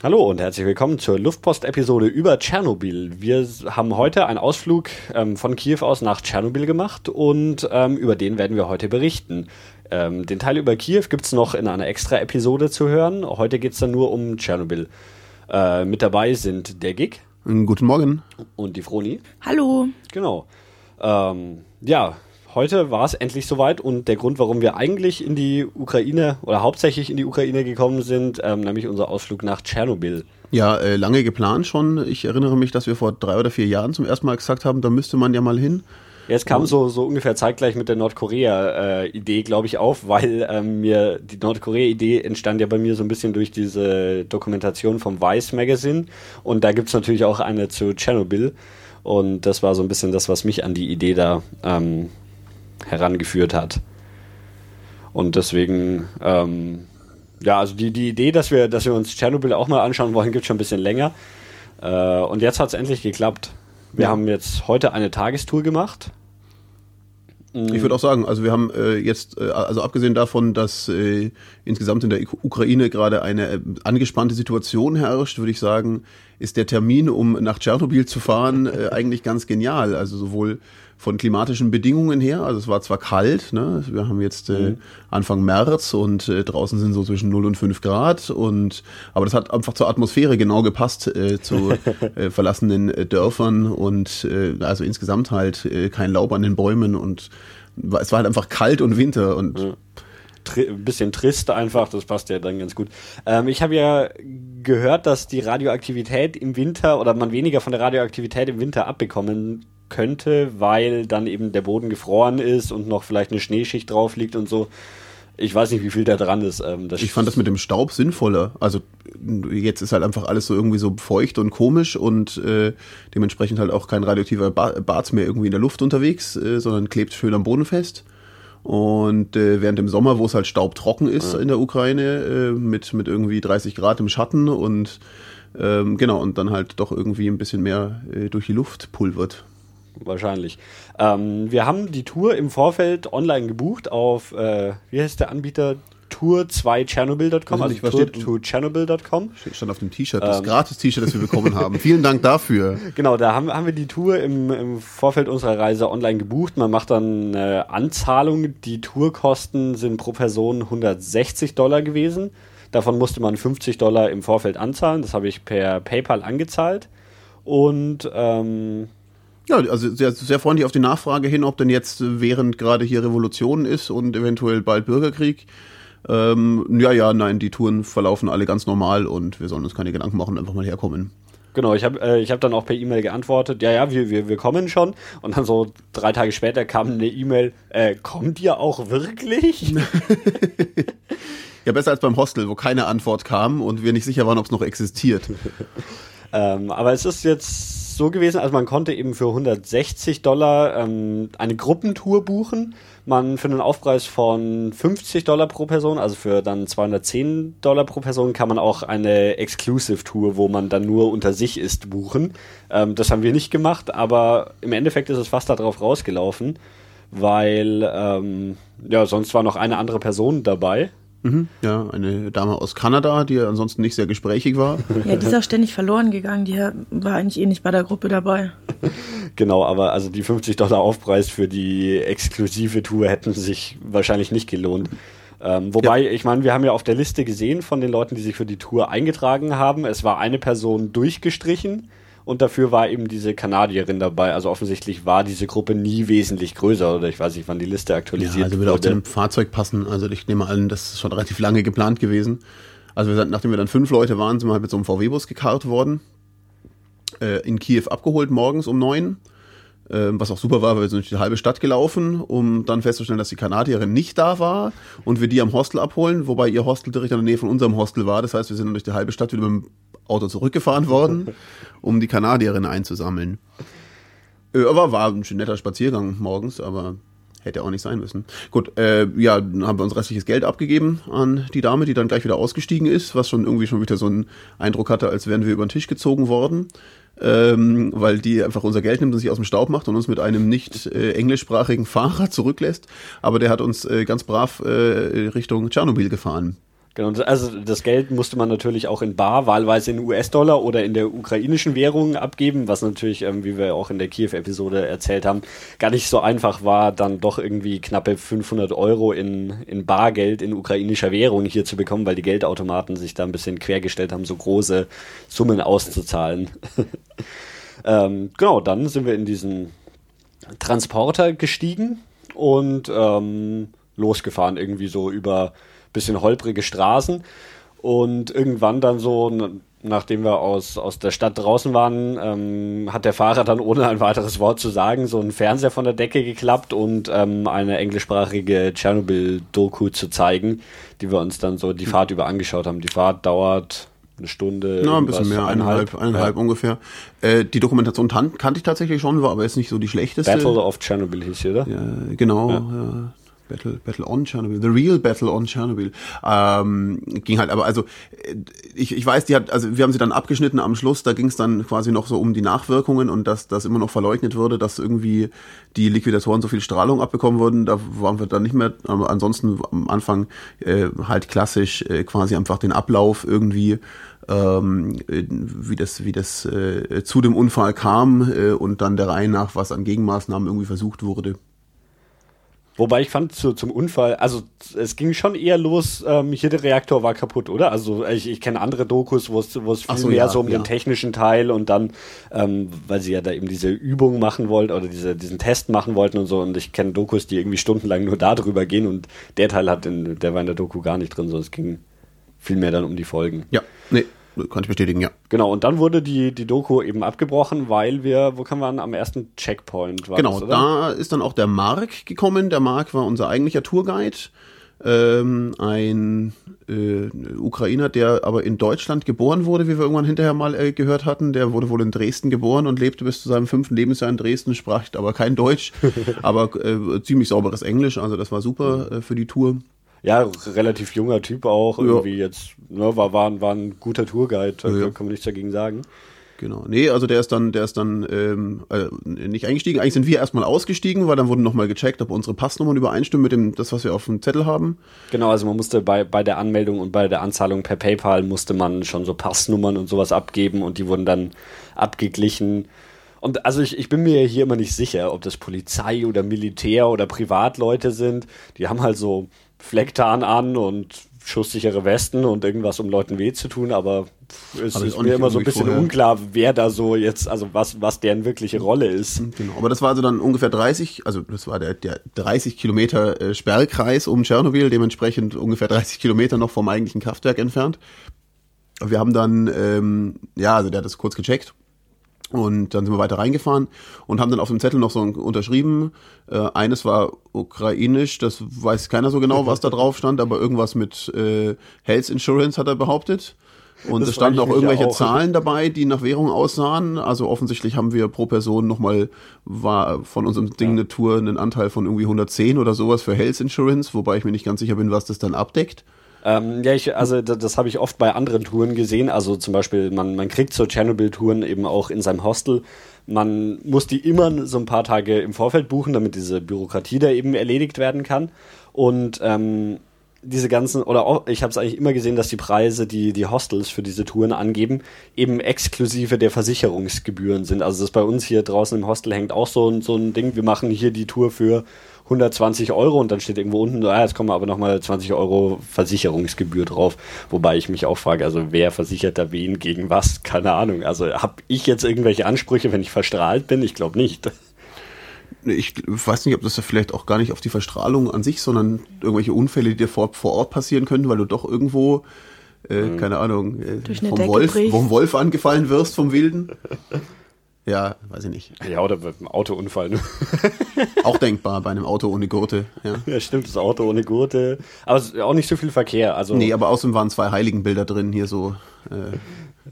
Hallo und herzlich willkommen zur Luftpost-Episode über Tschernobyl. Wir haben heute einen Ausflug ähm, von Kiew aus nach Tschernobyl gemacht und ähm, über den werden wir heute berichten. Ähm, den Teil über Kiew gibt es noch in einer extra Episode zu hören. Heute geht es dann nur um Tschernobyl. Äh, mit dabei sind der Gig. Guten Morgen. Und die Froni. Hallo. Genau. Ähm, ja, heute war es endlich soweit und der Grund, warum wir eigentlich in die Ukraine oder hauptsächlich in die Ukraine gekommen sind, ähm, nämlich unser Ausflug nach Tschernobyl. Ja, äh, lange geplant schon. Ich erinnere mich, dass wir vor drei oder vier Jahren zum ersten Mal gesagt haben, da müsste man ja mal hin. Ja, es kam so, so ungefähr zeitgleich mit der Nordkorea-Idee, äh, glaube ich, auf, weil ähm, mir die Nordkorea-Idee entstand ja bei mir so ein bisschen durch diese Dokumentation vom Vice Magazine und da gibt es natürlich auch eine zu Tschernobyl und das war so ein bisschen das, was mich an die Idee da ähm, herangeführt hat. Und deswegen, ähm, ja, also die, die Idee, dass wir, dass wir uns Tschernobyl auch mal anschauen wollen, gibt schon ein bisschen länger. Äh, und jetzt hat es endlich geklappt. Wir ja. haben jetzt heute eine Tagestour gemacht. Ich würde auch sagen, also wir haben äh, jetzt, äh, also abgesehen davon, dass äh, insgesamt in der Ukraine gerade eine äh, angespannte Situation herrscht, würde ich sagen, ist der Termin, um nach Tschernobyl zu fahren, äh, eigentlich ganz genial. Also sowohl von klimatischen Bedingungen her. Also es war zwar kalt, ne? wir haben jetzt äh, mhm. Anfang März und äh, draußen sind so zwischen 0 und 5 Grad und aber das hat einfach zur Atmosphäre genau gepasst, äh, zu äh, verlassenen äh, Dörfern und äh, also insgesamt halt kein Laub an den Bäumen und es war halt einfach kalt und Winter und ja ein bisschen trist einfach, das passt ja dann ganz gut. Ähm, ich habe ja gehört, dass die Radioaktivität im Winter oder man weniger von der Radioaktivität im Winter abbekommen könnte, weil dann eben der Boden gefroren ist und noch vielleicht eine Schneeschicht drauf liegt und so. Ich weiß nicht, wie viel da dran ist. Ähm, ich fand das mit dem Staub sinnvoller. Also jetzt ist halt einfach alles so irgendwie so feucht und komisch und äh, dementsprechend halt auch kein radioaktiver Bart mehr irgendwie in der Luft unterwegs, äh, sondern klebt schön am Boden fest. Und äh, während dem Sommer, wo es halt staubtrocken ist ja. in der Ukraine, äh, mit, mit irgendwie 30 Grad im Schatten und ähm, genau, und dann halt doch irgendwie ein bisschen mehr äh, durch die Luft pulvert wahrscheinlich. Ähm, wir haben die Tour im Vorfeld online gebucht auf, äh, wie heißt der Anbieter? Tour2chernobyl.com, also, also Tour to Chernobyl.com. Steht auf dem T-Shirt, das ähm. Gratis-T-Shirt, das wir bekommen haben. Vielen Dank dafür. Genau, da haben, haben wir die Tour im, im Vorfeld unserer Reise online gebucht. Man macht dann eine Anzahlung. Die Tourkosten sind pro Person 160 Dollar gewesen. Davon musste man 50 Dollar im Vorfeld anzahlen. Das habe ich per PayPal angezahlt. Und ähm, ja, also sehr, sehr freundlich auf die Nachfrage hin, ob denn jetzt während gerade hier Revolution ist und eventuell bald Bürgerkrieg. Ähm, ja, ja, nein, die Touren verlaufen alle ganz normal und wir sollen uns keine Gedanken machen, einfach mal herkommen. Genau, ich habe äh, hab dann auch per E-Mail geantwortet, ja, ja, wir, wir, wir kommen schon. Und dann so drei Tage später kam eine E-Mail, äh, kommt ihr auch wirklich? ja, besser als beim Hostel, wo keine Antwort kam und wir nicht sicher waren, ob es noch existiert. ähm, aber es ist jetzt so gewesen, also man konnte eben für 160 Dollar ähm, eine Gruppentour buchen. Man für einen Aufpreis von 50 Dollar pro Person, also für dann 210 Dollar pro Person, kann man auch eine Exclusive-Tour, wo man dann nur unter sich ist, buchen. Ähm, das haben wir nicht gemacht, aber im Endeffekt ist es fast darauf rausgelaufen, weil ähm, ja sonst war noch eine andere Person dabei. Mhm, ja, eine Dame aus Kanada, die ansonsten nicht sehr gesprächig war. Ja, die ist auch ständig verloren gegangen. Die war eigentlich eh nicht bei der Gruppe dabei. Genau, aber also die 50 Dollar Aufpreis für die exklusive Tour hätten sich wahrscheinlich nicht gelohnt. Ähm, wobei, ja. ich meine, wir haben ja auf der Liste gesehen von den Leuten, die sich für die Tour eingetragen haben, es war eine Person durchgestrichen und dafür war eben diese Kanadierin dabei. Also offensichtlich war diese Gruppe nie wesentlich größer oder ich weiß nicht, wann die Liste aktualisiert wurde. Ja, also würde auch zu dem Fahrzeug passen. Also ich nehme an, das ist schon relativ lange geplant gewesen. Also wir sind, nachdem wir dann fünf Leute waren, sind wir halt mit so einem VW-Bus gekarrt worden. Äh, in Kiew abgeholt morgens um neun. Äh, was auch super war, weil wir sind durch die halbe Stadt gelaufen, um dann festzustellen, dass die Kanadierin nicht da war und wir die am Hostel abholen, wobei ihr Hostel direkt in der Nähe von unserem Hostel war. Das heißt, wir sind dann durch die halbe Stadt wieder mit dem Auto zurückgefahren worden, um die Kanadierin einzusammeln. Äh, aber war ein netter Spaziergang morgens, aber hätte auch nicht sein müssen. Gut, äh, ja, dann haben wir uns restliches Geld abgegeben an die Dame, die dann gleich wieder ausgestiegen ist, was schon irgendwie schon wieder so einen Eindruck hatte, als wären wir über den Tisch gezogen worden. Ähm, weil die einfach unser Geld nimmt und sich aus dem Staub macht und uns mit einem nicht äh, englischsprachigen Fahrer zurücklässt. Aber der hat uns äh, ganz brav äh, Richtung Tschernobyl gefahren. Genau, also das Geld musste man natürlich auch in Bar, wahlweise in US-Dollar oder in der ukrainischen Währung abgeben, was natürlich, ähm, wie wir auch in der Kiew-Episode erzählt haben, gar nicht so einfach war, dann doch irgendwie knappe 500 Euro in, in Bargeld in ukrainischer Währung hier zu bekommen, weil die Geldautomaten sich da ein bisschen quergestellt haben, so große Summen auszuzahlen. ähm, genau, dann sind wir in diesen Transporter gestiegen und ähm, losgefahren, irgendwie so über bisschen holprige Straßen. Und irgendwann dann so, nachdem wir aus, aus der Stadt draußen waren, ähm, hat der Fahrer dann ohne ein weiteres Wort zu sagen so einen Fernseher von der Decke geklappt und ähm, eine englischsprachige Tschernobyl-Doku zu zeigen, die wir uns dann so die Fahrt über angeschaut haben. Die Fahrt dauert eine Stunde. Ja, ein bisschen mehr, eineinhalb, eineinhalb ja. ungefähr. Äh, die Dokumentation kannte ich tatsächlich schon, war aber jetzt nicht so die schlechteste. Battle of Chernobyl hieß sie, oder? Ja, genau. Ja. Battle, Battle on Chernobyl, The Real Battle on Chernobyl. Ähm, ging halt, aber also ich, ich weiß, die hat, also wir haben sie dann abgeschnitten am Schluss, da ging es dann quasi noch so um die Nachwirkungen und dass das immer noch verleugnet wurde, dass irgendwie die Liquidatoren so viel Strahlung abbekommen wurden, da waren wir dann nicht mehr, aber ansonsten am Anfang äh, halt klassisch äh, quasi einfach den Ablauf irgendwie ähm, wie das, wie das äh, zu dem Unfall kam äh, und dann der Reihe nach, was an Gegenmaßnahmen irgendwie versucht wurde. Wobei ich fand zu, zum Unfall, also es ging schon eher los, ähm, hier der Reaktor war kaputt, oder? Also ich, ich kenne andere Dokus, wo es wo es viel so, mehr ja, so um ja. den technischen Teil und dann, ähm, weil sie ja da eben diese Übung machen wollten oder diese, diesen Test machen wollten und so und ich kenne Dokus, die irgendwie stundenlang nur darüber gehen und der Teil hat in, der war in der Doku gar nicht drin, so es ging viel mehr dann um die Folgen. Ja, nee, kann ich bestätigen, ja. Genau, und dann wurde die, die Doku eben abgebrochen, weil wir, wo kann man am ersten Checkpoint? War genau, das, da ist dann auch der Mark gekommen. Der Mark war unser eigentlicher Tourguide. Ähm, ein äh, Ukrainer, der aber in Deutschland geboren wurde, wie wir irgendwann hinterher mal äh, gehört hatten. Der wurde wohl in Dresden geboren und lebte bis zu seinem fünften Lebensjahr in Dresden, sprach aber kein Deutsch, aber äh, ziemlich sauberes Englisch. Also das war super äh, für die Tour. Ja, relativ junger Typ auch. Irgendwie ja. jetzt, ne, war, war, war ein guter Tourguide, ja. kann man nichts dagegen sagen. Genau. Nee, also der ist dann, der ist dann ähm, äh, nicht eingestiegen. Eigentlich sind wir erstmal ausgestiegen, weil dann wurden nochmal gecheckt, ob unsere Passnummern übereinstimmen mit dem, das, was wir auf dem Zettel haben. Genau, also man musste bei, bei der Anmeldung und bei der Anzahlung per PayPal musste man schon so Passnummern und sowas abgeben und die wurden dann abgeglichen. Und also ich, ich bin mir hier immer nicht sicher, ob das Polizei oder Militär oder Privatleute sind. Die haben halt so Flecktarn an und schusssichere Westen und irgendwas, um Leuten weh zu tun, aber es aber ist mir immer so ein bisschen vorher. unklar, wer da so jetzt, also was, was deren wirkliche Rolle ist. Mhm, genau, aber das war also dann ungefähr 30, also das war der, der 30 Kilometer äh, Sperrkreis um Tschernobyl, dementsprechend ungefähr 30 Kilometer noch vom eigentlichen Kraftwerk entfernt. Wir haben dann, ähm, ja, also der hat das kurz gecheckt und dann sind wir weiter reingefahren und haben dann auf dem Zettel noch so unterschrieben. Äh, eines war ukrainisch, das weiß keiner so genau, was da drauf stand, aber irgendwas mit äh, Health Insurance hat er behauptet. Und es standen auch irgendwelche auch. Zahlen dabei, die nach Währung aussahen. Also offensichtlich haben wir pro Person nochmal, war von unserem Ding ja. eine Tour einen Anteil von irgendwie 110 oder sowas für Health Insurance, wobei ich mir nicht ganz sicher bin, was das dann abdeckt. Ähm, ja, ich, also das, das habe ich oft bei anderen Touren gesehen. Also zum Beispiel, man, man kriegt so Chernobyl-Touren eben auch in seinem Hostel. Man muss die immer so ein paar Tage im Vorfeld buchen, damit diese Bürokratie da eben erledigt werden kann. Und ähm, diese ganzen, oder auch, ich habe es eigentlich immer gesehen, dass die Preise, die die Hostels für diese Touren angeben, eben exklusive der Versicherungsgebühren sind. Also das bei uns hier draußen im Hostel hängt auch so, so ein Ding, wir machen hier die Tour für 120 Euro und dann steht irgendwo unten, ah, jetzt kommen aber nochmal 20 Euro Versicherungsgebühr drauf. Wobei ich mich auch frage, also wer versichert da wen gegen was? Keine Ahnung. Also habe ich jetzt irgendwelche Ansprüche, wenn ich verstrahlt bin? Ich glaube nicht. Ich weiß nicht, ob das ja vielleicht auch gar nicht auf die Verstrahlung an sich, sondern irgendwelche Unfälle, die dir vor, vor Ort passieren können, weil du doch irgendwo äh, mhm. keine Ahnung, äh, vom, Wolf, vom Wolf angefallen wirst, vom Wilden. Ja, weiß ich nicht. Ja, oder mit einem Autounfall. Ne? auch denkbar bei einem Auto ohne Gurte. Ja. ja, stimmt, das Auto ohne Gurte. Aber auch nicht so viel Verkehr. Also nee, aber außerdem waren zwei Heiligenbilder drin, hier so. Äh,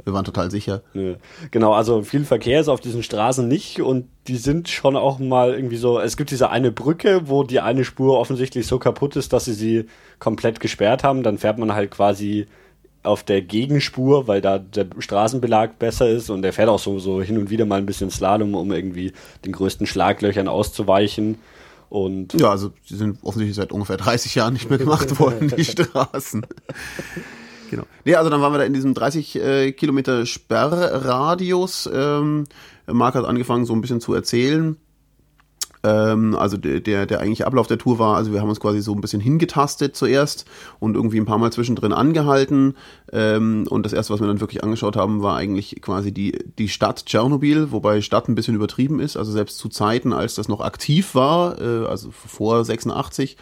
wir waren total sicher. Ja. Genau, also viel Verkehr ist auf diesen Straßen nicht und die sind schon auch mal irgendwie so. Es gibt diese eine Brücke, wo die eine Spur offensichtlich so kaputt ist, dass sie sie komplett gesperrt haben. Dann fährt man halt quasi auf der Gegenspur, weil da der Straßenbelag besser ist und der fährt auch so, so hin und wieder mal ein bisschen Slalom, um irgendwie den größten Schlaglöchern auszuweichen. Und Ja, also die sind offensichtlich seit ungefähr 30 Jahren nicht mehr gemacht worden, die Straßen. Genau. Nee, also dann waren wir da in diesem 30 äh, Kilometer Sperrradius. Ähm, Marc hat angefangen, so ein bisschen zu erzählen. Ähm, also der, der, eigentliche Ablauf der Tour war, also wir haben uns quasi so ein bisschen hingetastet zuerst und irgendwie ein paar Mal zwischendrin angehalten. Ähm, und das erste, was wir dann wirklich angeschaut haben, war eigentlich quasi die, die Stadt Tschernobyl, wobei Stadt ein bisschen übertrieben ist. Also selbst zu Zeiten, als das noch aktiv war, äh, also vor 86,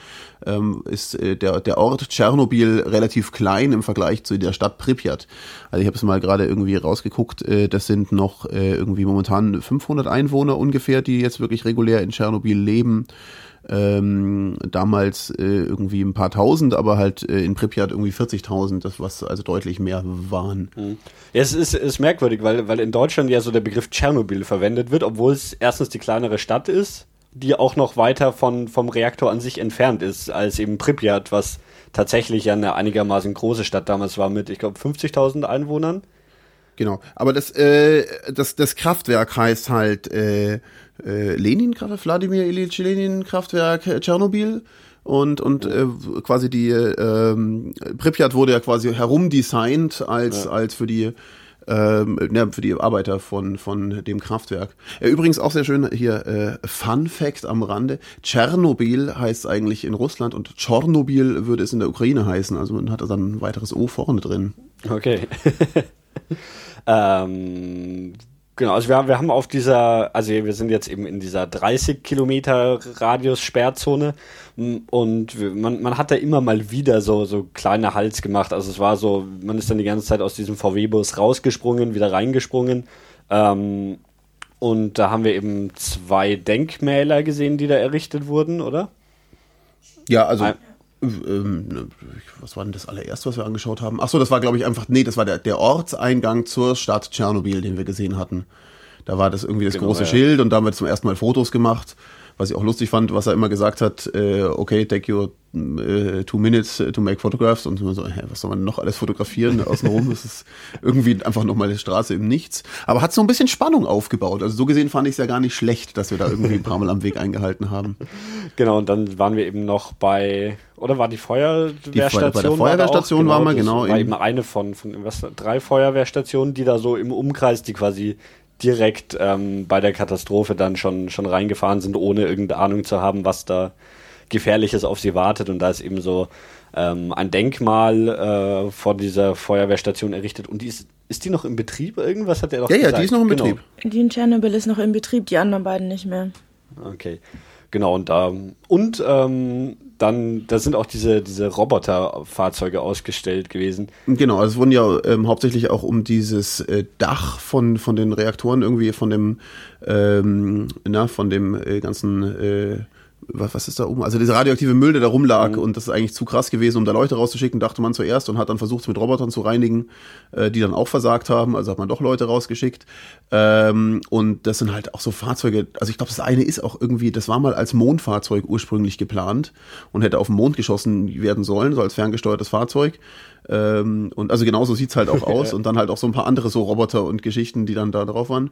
ähm, ist äh, der, der Ort Tschernobyl relativ klein im Vergleich zu der Stadt Pripyat. Also ich habe es mal gerade irgendwie rausgeguckt, äh, das sind noch irgendwie momentan 500 Einwohner ungefähr, die jetzt wirklich regulär in Tschernobyl leben. Ähm, damals äh, irgendwie ein paar tausend, aber halt äh, in Pripyat irgendwie 40.000, das was also deutlich mehr waren. Ja, es ist, ist merkwürdig, weil, weil in Deutschland ja so der Begriff Tschernobyl verwendet wird, obwohl es erstens die kleinere Stadt ist, die auch noch weiter von, vom Reaktor an sich entfernt ist, als eben Pripyat, was tatsächlich ja eine einigermaßen große Stadt damals war mit, ich glaube, 50.000 Einwohnern. Genau. Aber das, äh, das, das Kraftwerk heißt halt äh, äh, Lenin, Wladimir Ilyich Lenin Kraftwerk äh, Tschernobyl. Und, und äh, quasi die ähm, Pripyat wurde ja quasi herumdesignt als, Ja. als für die ähm, ja, für die Arbeiter von, von dem Kraftwerk. Äh, übrigens auch sehr schön hier, äh, Fun Fact am Rande. Tschernobyl heißt eigentlich in Russland und Tschernobyl würde es in der Ukraine heißen. Also man hat da dann ein weiteres O vorne drin. Okay. ähm, genau, also wir, haben- wir haben auf dieser, also wir sind jetzt eben in dieser 30 Kilometer Radius Sperrzone und man, man hat da immer mal wieder so, so kleine Hals gemacht. Also es war so, man ist dann die ganze Zeit aus diesem VW-Bus rausgesprungen, wieder reingesprungen. Ähm, und da haben wir eben zwei Denkmäler gesehen, die da errichtet wurden, oder? Ja, also. Ein- Ähm, ne, was war denn das allererste, was wir angeschaut haben? Ach so, das war, glaube ich, einfach, nee, das war der, der Ortseingang zur Stadt Tschernobyl, den wir gesehen hatten. Da war das irgendwie das Genau, große ja. Schild und da haben wir zum ersten Mal Fotos gemacht. Was ich auch lustig fand, was er immer gesagt hat, äh, okay, take your äh, two minutes to make photographs und so, hä, was soll man noch alles fotografieren außenrum? das ist irgendwie einfach nochmal die Straße im Nichts. Aber hat so ein bisschen Spannung aufgebaut. Also so gesehen fand ich es ja gar nicht schlecht, dass wir da irgendwie ein paar Mal am Weg eingehalten haben. Genau, und dann waren wir eben noch bei, oder war die Feuerwehrstation? bei der war da Feuerwehrstation auch? waren wir, das genau, War eben eine von, von was, drei Feuerwehrstationen, die da so im Umkreis, die quasi direkt ähm, bei der Katastrophe dann schon, schon reingefahren sind, ohne irgendeine Ahnung zu haben, was da Gefährliches auf sie wartet. Und da ist eben so ähm, ein Denkmal äh, vor dieser Feuerwehrstation errichtet. Und die ist, ist die noch im Betrieb? Irgendwas hat er doch Ja, ja, gesagt. die ist noch im Genau. Betrieb. Die in Tschernobyl ist noch in Betrieb, die anderen beiden nicht mehr. Okay. Genau, und da und ähm, dann, da sind auch diese, diese Roboterfahrzeuge ausgestellt gewesen. Genau, also es wurden ja ähm, hauptsächlich auch um dieses äh, Dach von, von den Reaktoren irgendwie von dem, ähm, na, von dem äh, ganzen, äh, was, was ist da oben? Also dieser radioaktive Müll, der da rumlag und das ist eigentlich zu krass gewesen, um da Leute rauszuschicken, dachte man zuerst und hat dann versucht, es mit Robotern zu reinigen, äh, die dann auch versagt haben, also hat man doch Leute rausgeschickt. Ähm, und das sind halt auch so Fahrzeuge, also ich glaube, das eine ist auch irgendwie, das war mal als Mondfahrzeug ursprünglich geplant und hätte auf den Mond geschossen werden sollen, so als ferngesteuertes Fahrzeug. Ähm, und also genauso sieht's halt auch aus. und dann halt auch so ein paar andere so Roboter und Geschichten, die dann da drauf waren.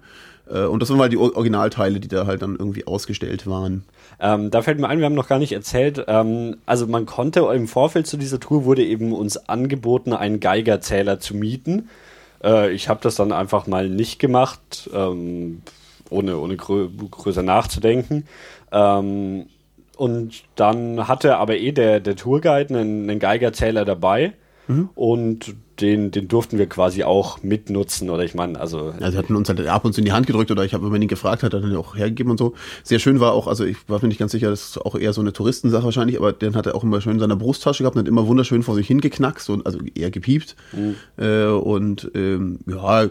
Äh, und das waren halt die Or- Originalteile, die da halt dann irgendwie ausgestellt waren. Ähm, da fällt mir ein, wir haben noch gar nicht erzählt, ähm, also man konnte im Vorfeld zu dieser Tour wurde eben uns angeboten, einen Geigerzähler zu mieten. Äh, ich habe das dann einfach mal nicht gemacht, ähm, ohne, ohne grö größer nachzudenken. Ähm, und dann hatte aber eh der, der Tourguide einen, einen Geigerzähler dabei. Und den, den durften wir quasi auch mitnutzen. Oder ich meine, also Also hatten uns halt ab und zu in die Hand gedrückt oder ich habe, wenn man ihn gefragt hat, hat er den auch hergegeben und so. Sehr schön war auch, also ich war mir nicht ganz sicher, das ist auch eher so eine Touristensache wahrscheinlich, aber den hat er auch immer schön in seiner Brusttasche gehabt und hat immer wunderschön vor sich hingeknackst und also eher gepiept. Äh, und ähm, ja,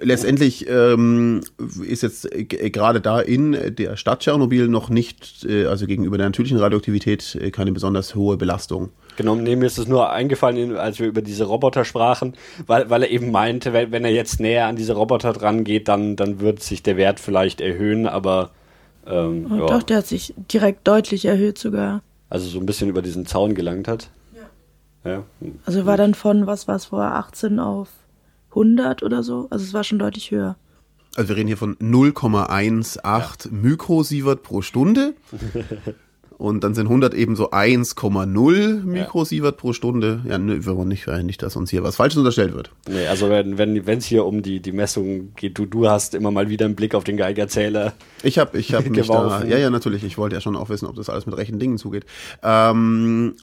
letztendlich ähm, ist jetzt äh, gerade da in der Stadt Tschernobyl noch nicht, äh, also gegenüber der natürlichen Radioaktivität, äh, keine besonders hohe Belastung. Genau, nee, mir ist es nur eingefallen, als wir über diese Roboter sprachen, weil, weil er eben meinte, wenn, wenn er jetzt näher an diese Roboter dran geht, dann, dann wird sich der Wert vielleicht erhöhen, aber ähm, Oh, ja, Doch, der hat sich direkt deutlich erhöht sogar. also so ein bisschen über diesen Zaun gelangt hat. Ja. ja. Also war dann von, was war es vorher, 18 auf 100 oder so. Also es war schon deutlich höher. Also wir reden hier von 0,18 Mikrosievert pro Stunde. und dann sind 100 eben so 1,0 Mikrosievert pro Stunde. Ja, ne, wir wollen nicht, äh, nicht, dass uns hier was Falsches unterstellt wird. Nee, also wenn wenn wenn, es hier um die die Messung geht, du du hast immer mal wieder einen Blick auf den Geigerzähler. Ich habe ich hab mich da, ja ja natürlich, ich wollte ja schon auch wissen, ob das alles mit rechten Dingen zugeht. Ähm,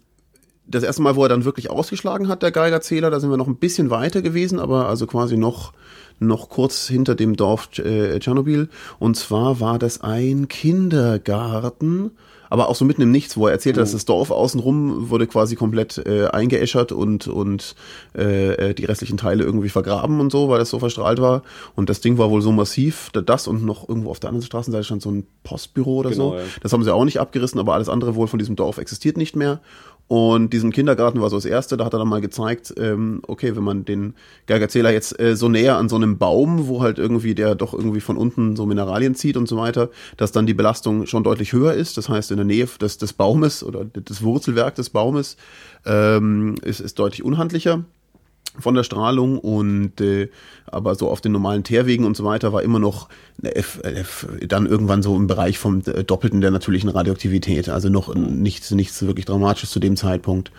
das erste Mal, wo er dann wirklich ausgeschlagen hat, der Geigerzähler, da sind wir noch ein bisschen weiter gewesen, aber also quasi noch noch kurz hinter dem Dorf äh, Tschernobyl. Und zwar war das ein Kindergarten, aber auch so mitten im Nichts, wo er erzählt hat, dass oh. das Dorf außenrum wurde quasi komplett äh, eingeäschert und, und äh, äh, die restlichen Teile irgendwie vergraben und so, weil das so verstrahlt war. Und das Ding war wohl so massiv, das und noch irgendwo auf der anderen Straßenseite stand so ein Postbüro oder genau, so. Ja. Das haben sie auch nicht abgerissen, aber alles andere wohl von diesem Dorf existiert nicht mehr. Und diesen Kindergarten war so das erste, da hat er dann mal gezeigt, ähm, okay, wenn man den Geigerzähler jetzt äh, so näher an so einem Baum, wo halt irgendwie der doch irgendwie von unten so Mineralien zieht und so weiter, dass dann die Belastung schon deutlich höher ist. Das heißt, in der Nähe des, des Baumes oder des Wurzelwerk des Baumes ähm, ist, ist deutlich unhandlicher von der Strahlung und äh, aber so auf den normalen Teerwegen und so weiter war immer noch F, F, dann irgendwann so im Bereich vom äh, Doppelten der natürlichen Radioaktivität, also noch nichts, nichts wirklich Dramatisches zu dem Zeitpunkt.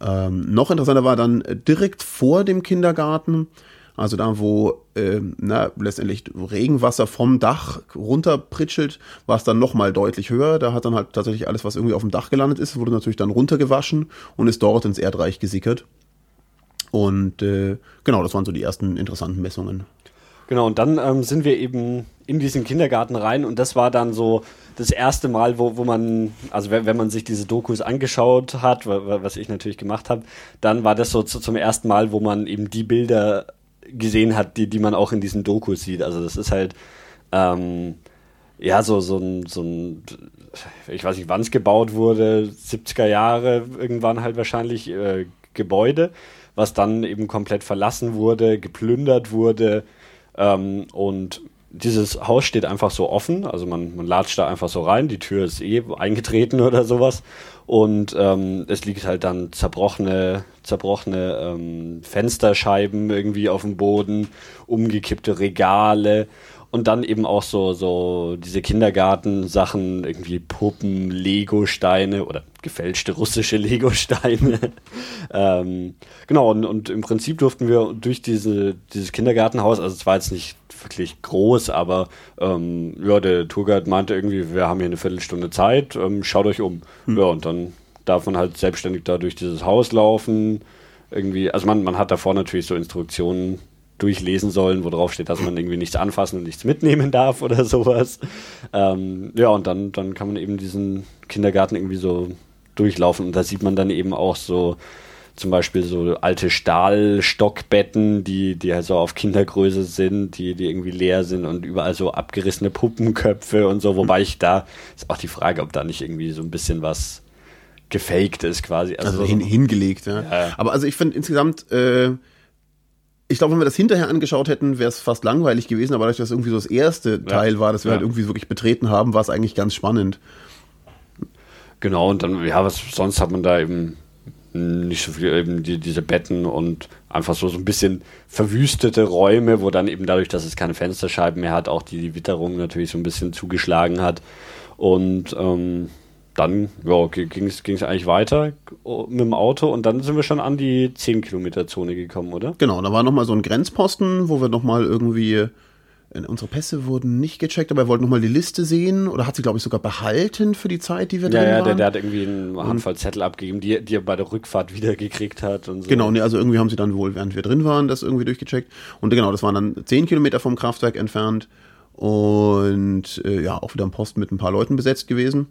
Ähm, noch interessanter war dann direkt vor dem Kindergarten, also da, wo äh, na, letztendlich Regenwasser vom Dach runterpritschelt, war es dann nochmal deutlich höher. Da hat dann halt tatsächlich alles, was irgendwie auf dem Dach gelandet ist, wurde natürlich dann runtergewaschen und ist dort ins Erdreich gesickert. Und äh, genau, das waren so die ersten interessanten Messungen. Genau, und dann ähm, sind wir eben in diesen Kindergarten rein und das war dann so das erste Mal, wo, wo man, also wenn, wenn man sich diese Dokus angeschaut hat, was ich natürlich gemacht habe, dann war das so zu, zum ersten Mal, wo man eben die Bilder gesehen hat, die, die man auch in diesen Dokus sieht. Also das ist halt, ähm, ja, so, so ein, so ein, ich weiß nicht, wann es gebaut wurde, 70er Jahre irgendwann halt wahrscheinlich äh, Gebäude was dann eben komplett verlassen wurde, geplündert wurde. Ähm, und dieses Haus steht einfach so offen, also man, man latscht da einfach so rein, die Tür ist eh eingetreten oder sowas. Und ähm, es liegt halt dann zerbrochene, zerbrochene ähm, Fensterscheiben irgendwie auf dem Boden, umgekippte Regale und dann eben auch so, so diese Kindergartensachen, irgendwie Puppen, Lego-Steine oder gefälschte russische Lego-Steine. ähm, genau, und, und im Prinzip durften wir durch diese, dieses Kindergartenhaus, also es war jetzt nicht wirklich groß, aber ähm, ja, der Tourguide meinte irgendwie, wir haben hier eine Viertelstunde Zeit, ähm, schaut euch um. Hm. Ja, und dann darf man halt selbstständig da durch dieses Haus laufen. Irgendwie, also man, man hat davor natürlich so Instruktionen durchlesen sollen, wo drauf steht, dass man irgendwie nichts anfassen und nichts mitnehmen darf oder sowas. Ähm, ja, und dann, dann kann man eben diesen Kindergarten irgendwie so durchlaufen und da sieht man dann eben auch so zum Beispiel so alte Stahlstockbetten, die, die halt so auf Kindergröße sind, die, die irgendwie leer sind und überall so abgerissene Puppenköpfe und so, wobei ich da ist auch die Frage, ob da nicht irgendwie so ein bisschen was gefaked ist quasi. Also, also hin, hingelegt, ja. ja. Aber also ich finde insgesamt äh, ich glaube, wenn wir das hinterher angeschaut hätten, wäre es fast langweilig gewesen, aber dadurch, dass das irgendwie so das erste ja. Teil war, das wir ja. halt irgendwie wirklich betreten haben, war es eigentlich ganz spannend. Genau, und dann, ja, was sonst hat man da eben nicht so viel, eben die, diese Betten und einfach so, so ein bisschen verwüstete Räume, wo dann eben dadurch, dass es keine Fensterscheiben mehr hat, auch die Witterung natürlich so ein bisschen zugeschlagen hat. Und ähm, dann ja, ging es eigentlich weiter mit dem Auto und dann sind wir schon an die 10 Kilometer Zone gekommen, oder? Genau, da war nochmal so ein Grenzposten, wo wir nochmal irgendwie unsere Pässe wurden nicht gecheckt, aber er wollte nochmal die Liste sehen oder hat sie, glaube ich, sogar behalten für die Zeit, die wir ja, drin ja, waren. Ja, der, der hat irgendwie einen Handvoll Zettel abgegeben, die, die er bei der Rückfahrt wieder gekriegt hat und so. Genau, nee, also irgendwie haben sie dann wohl, während wir drin waren, das irgendwie durchgecheckt. Und genau, das waren dann 10 Kilometer vom Kraftwerk entfernt und äh, ja, auch wieder ein Posten mit ein paar Leuten besetzt gewesen.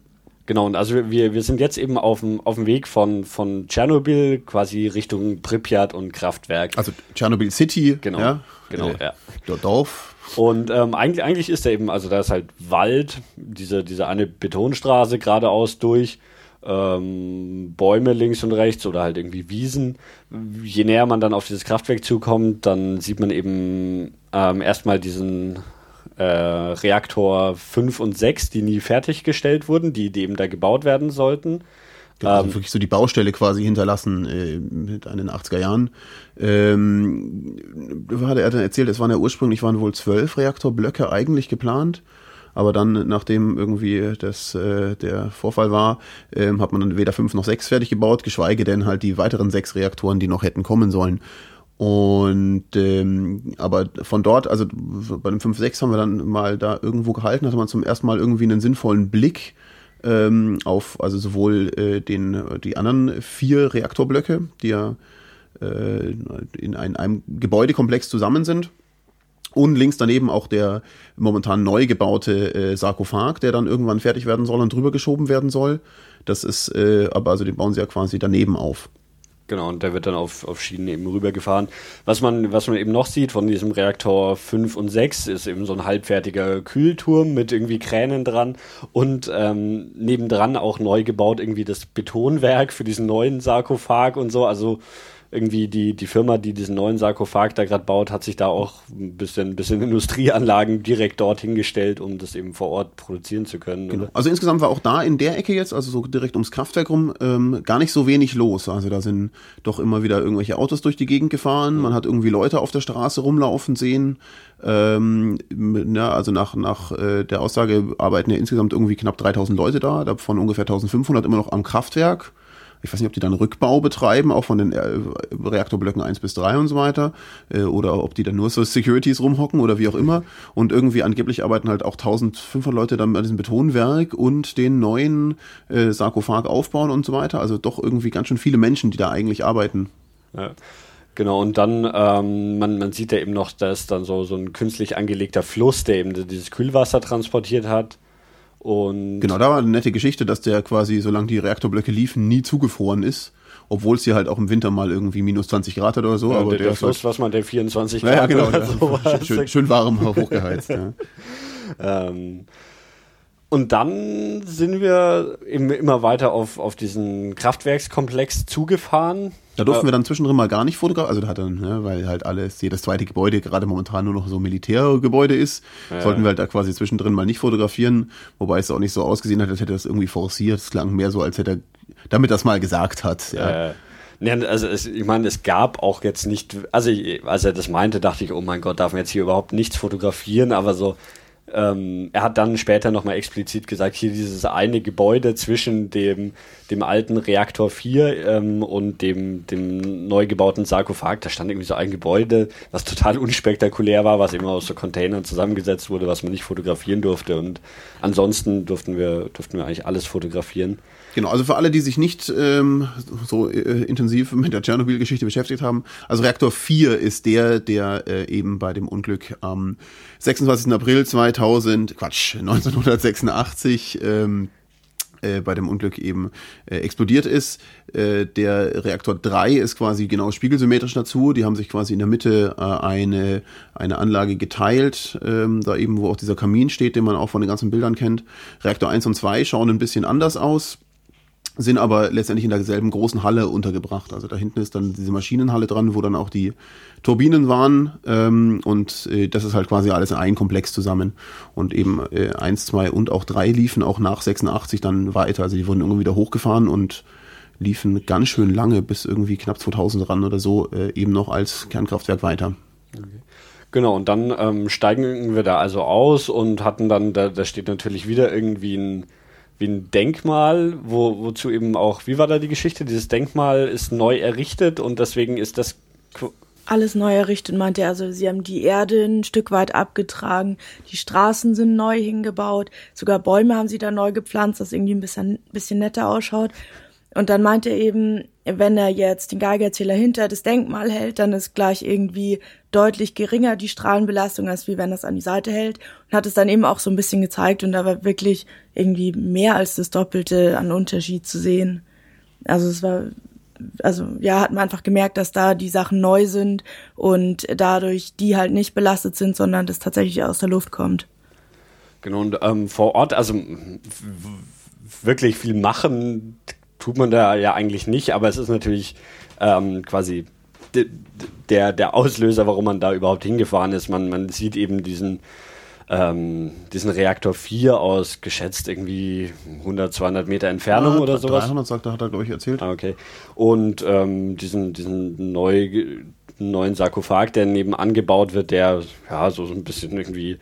Genau, und also wir, wir sind jetzt eben auf dem, auf dem Weg von, von Tschernobyl quasi Richtung Pripyat und Kraftwerk. Also Tschernobyl City. Genau, ja, genau, äh, ja. Dorf. Und ähm, eigentlich, eigentlich ist da eben, also da ist halt Wald, diese, diese eine Betonstraße geradeaus durch, ähm, Bäume links und rechts oder halt irgendwie Wiesen. Je näher man dann auf dieses Kraftwerk zukommt, dann sieht man eben ähm, erstmal diesen äh, Reaktor 5 und 6, die nie fertiggestellt wurden, die, die eben da gebaut werden sollten. Genau, also ähm, wirklich so die Baustelle quasi hinterlassen äh, in den 80er Jahren. Ähm, hat er dann erzählt, es waren ja ursprünglich waren wohl zwölf Reaktorblöcke eigentlich geplant. aber dann, nachdem irgendwie das, äh, der Vorfall war, ähm, hat man dann weder fünf noch sechs fertig gebaut, geschweige denn halt die weiteren sechs Reaktoren, die noch hätten kommen sollen. Und ähm, aber von dort, also bei dem 5.6 haben wir dann mal da irgendwo gehalten, hatte man zum ersten Mal irgendwie einen sinnvollen Blick ähm, auf also sowohl äh, den die anderen vier Reaktorblöcke, die ja äh, in ein, einem Gebäudekomplex zusammen sind. Und links daneben auch der momentan neu gebaute äh, Sarkophag, der dann irgendwann fertig werden soll und drüber geschoben werden soll. Das ist, äh, aber also den bauen sie ja quasi daneben auf. Genau, und der wird dann auf, auf Schienen eben rübergefahren. Was man, was man eben noch sieht von diesem Reaktor 5 und 6 ist eben so ein halbfertiger Kühlturm mit irgendwie Kränen dran und ähm, nebendran auch neu gebaut irgendwie das Betonwerk für diesen neuen Sarkophag und so. Also irgendwie die, die Firma, die diesen neuen Sarkophag da gerade baut, hat sich da auch ein bisschen, bisschen Industrieanlagen direkt dort hingestellt, um das eben vor Ort produzieren zu können. Genau. Also insgesamt war auch da in der Ecke jetzt, also so direkt ums Kraftwerk rum, ähm, gar nicht so wenig los. Also da sind doch immer wieder irgendwelche Autos durch die Gegend gefahren, man hat irgendwie Leute auf der Straße rumlaufen sehen. Ähm, ja, also nach, nach äh, der Aussage arbeiten ja insgesamt irgendwie knapp 3000 Leute da, davon ungefähr 1500 immer noch am Kraftwerk ich weiß nicht, ob die dann Rückbau betreiben, auch von den äh, Reaktorblöcken 1 bis 3 und so weiter, äh, oder ob die dann nur so Securities rumhocken oder wie auch immer. Und irgendwie angeblich arbeiten halt auch 1500 Leute dann bei diesem Betonwerk und den neuen äh, Sarkophag aufbauen und so weiter. Also doch irgendwie ganz schön viele Menschen, die da eigentlich arbeiten. Ja. Genau, und dann, ähm, man, man sieht ja eben noch, da ist dann so, so ein künstlich angelegter Fluss, der eben dieses Kühlwasser transportiert hat. Und genau, da war eine nette Geschichte, dass der quasi, solange die Reaktorblöcke liefen, nie zugefroren ist. Obwohl es hier halt auch im Winter mal irgendwie minus 20 Grad hat oder so. Ja, aber der, der, Fluss, halt, was man, der 24 Grad ja, genau, oder so schön, schön warm hochgeheizt. ja. ähm, und dann sind wir immer weiter auf, auf diesen Kraftwerkskomplex zugefahren. Da durften wir dann zwischendrin mal gar nicht fotografieren, also da hat dann, ne, weil halt alles, jedes zweite Gebäude gerade momentan nur noch so Militärgebäude ist, ja. sollten wir halt da quasi zwischendrin mal nicht fotografieren, wobei es auch nicht so ausgesehen hat, als hätte er das irgendwie forciert. Es klang mehr so, als hätte er damit das mal gesagt hat. Ja. Äh. Ja, also es, ich meine, es gab auch jetzt nicht, also ich, als er das meinte, dachte ich, oh mein Gott, darf man jetzt hier überhaupt nichts fotografieren, aber so, ähm, er hat dann später nochmal explizit gesagt, hier dieses eine Gebäude zwischen dem, dem alten Reaktor 4 ähm, und dem, dem neu gebauten Sarkophag, da stand irgendwie so ein Gebäude, was total unspektakulär war, was immer aus so Containern zusammengesetzt wurde, was man nicht fotografieren durfte. Und ansonsten durften wir, durften wir eigentlich alles fotografieren. Genau, also für alle, die sich nicht ähm, so äh, intensiv mit der Tschernobyl-Geschichte beschäftigt haben, also Reaktor 4 ist der, der äh, eben bei dem Unglück am 26. April 2000, Quatsch, 1986 ähm, äh, bei dem Unglück eben äh, explodiert ist. Äh, der Reaktor 3 ist quasi genau spiegelsymmetrisch dazu. Die haben sich quasi in der Mitte äh, eine, eine Anlage geteilt, ähm, da eben, wo auch dieser Kamin steht, den man auch von den ganzen Bildern kennt. Reaktor 1 und 2 schauen ein bisschen anders aus sind aber letztendlich in derselben großen Halle untergebracht. Also da hinten ist dann diese Maschinenhalle dran, wo dann auch die Turbinen waren ähm, und äh, das ist halt quasi alles in einem Komplex zusammen. Und eben äh, 1, 2 und auch 3 liefen auch nach 86 dann weiter. Also die wurden irgendwie wieder hochgefahren und liefen ganz schön lange, bis irgendwie knapp 2000 ran oder so, äh, eben noch als Kernkraftwerk weiter. Okay. Genau, und dann ähm, steigen wir da also aus und hatten dann, da, da steht natürlich wieder irgendwie ein wie ein Denkmal, wo, wozu eben auch, wie war da die Geschichte? Dieses Denkmal ist neu errichtet und deswegen ist das. Alles neu errichtet, meinte er. Also, sie haben die Erde ein Stück weit abgetragen, die Straßen sind neu hingebaut, sogar Bäume haben sie da neu gepflanzt, dass irgendwie ein bisschen, bisschen netter ausschaut. Und dann meinte er eben, wenn er jetzt den Geigerzähler hinter das Denkmal hält, dann ist gleich irgendwie deutlich geringer die Strahlenbelastung, als wie wenn er es an die Seite hält. Und hat es dann eben auch so ein bisschen gezeigt und da war wirklich irgendwie mehr als das Doppelte an Unterschied zu sehen. Also es war, also ja, hat man einfach gemerkt, dass da die Sachen neu sind und dadurch die halt nicht belastet sind, sondern das tatsächlich aus der Luft kommt. Genau, und ähm, vor Ort, also wirklich viel machen tut man da ja eigentlich nicht, aber es ist natürlich ähm, quasi der, der Auslöser, warum man da überhaupt hingefahren ist. Man, man sieht eben diesen, ähm, diesen Reaktor 4 aus geschätzt irgendwie 100, 200 Meter Entfernung ja, oder sowas. 300 sagt er, hat er, glaube ich, erzählt. Ah, okay. Und ähm, diesen, diesen neu, neuen Sarkophag, der nebenan gebaut wird, der ja so, so ein bisschen irgendwie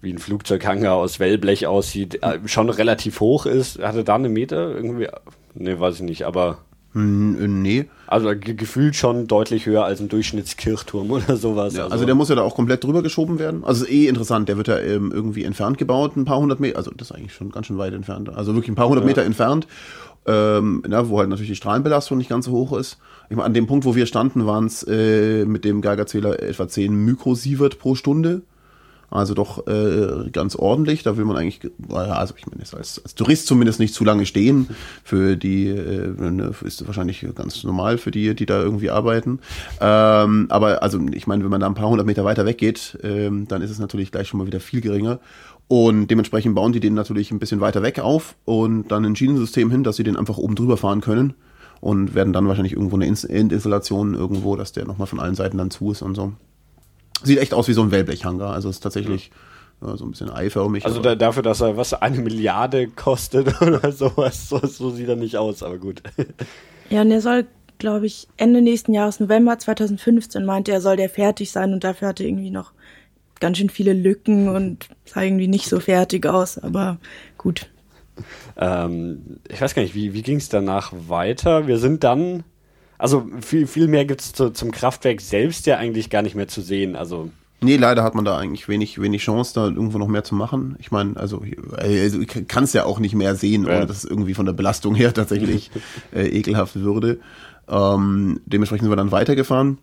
wie ein Flugzeughanger aus Wellblech aussieht, äh, schon relativ hoch ist. Hatte da eine Meter irgendwie? Ne, weiß ich nicht, aber. Hm, nee. Also ge gefühlt schon deutlich höher als ein Durchschnittskirchturm oder sowas. Ja, also, also, der muss ja da auch komplett drüber geschoben werden. Also ist eh interessant, der wird ja ähm, irgendwie entfernt gebaut, ein paar hundert Meter, also das ist eigentlich schon ganz schön weit entfernt. Also wirklich ein paar hundert ja. Meter entfernt, ähm, na, wo halt natürlich die Strahlenbelastung nicht ganz so hoch ist. Ich meine, an dem Punkt, wo wir standen, waren es äh, mit dem Geigerzähler etwa 10 Mikrosievert pro Stunde. Also doch äh, ganz ordentlich. Da will man eigentlich, also ich meine, als, als Tourist zumindest nicht zu lange stehen. Für die äh, ne, ist wahrscheinlich ganz normal für die, die da irgendwie arbeiten. Ähm, aber also ich meine, wenn man da ein paar hundert Meter weiter weggeht, ähm, dann ist es natürlich gleich schon mal wieder viel geringer. Und dementsprechend bauen die den natürlich ein bisschen weiter weg auf und dann ein Schienensystem hin, dass sie den einfach oben drüber fahren können und werden dann wahrscheinlich irgendwo eine Endinstallation irgendwo, dass der nochmal von allen Seiten dann zu ist und so. Sieht echt aus wie so ein Wellblechhanger. Also ist tatsächlich ja, so ein bisschen eiförmig. Also da, dafür, dass er was eine Milliarde kostet oder sowas, so, so sieht er nicht aus, aber gut. Ja, und er soll, glaube ich, Ende nächsten Jahres, November 2015, meinte er, soll der fertig sein und dafür hatte irgendwie noch ganz schön viele Lücken und sah irgendwie nicht so fertig aus, aber gut. Ähm, ich weiß gar nicht, wie, wie ging es danach weiter? Wir sind dann also viel, viel mehr gibt es zu, zum Kraftwerk selbst ja eigentlich gar nicht mehr zu sehen. Also Nee, leider hat man da eigentlich wenig, wenig Chance, da irgendwo noch mehr zu machen. Ich meine, also, also ich kann es ja auch nicht mehr sehen, ohne dass es irgendwie von der Belastung her tatsächlich äh, ekelhaft würde. Ähm, dementsprechend sind wir dann weitergefahren.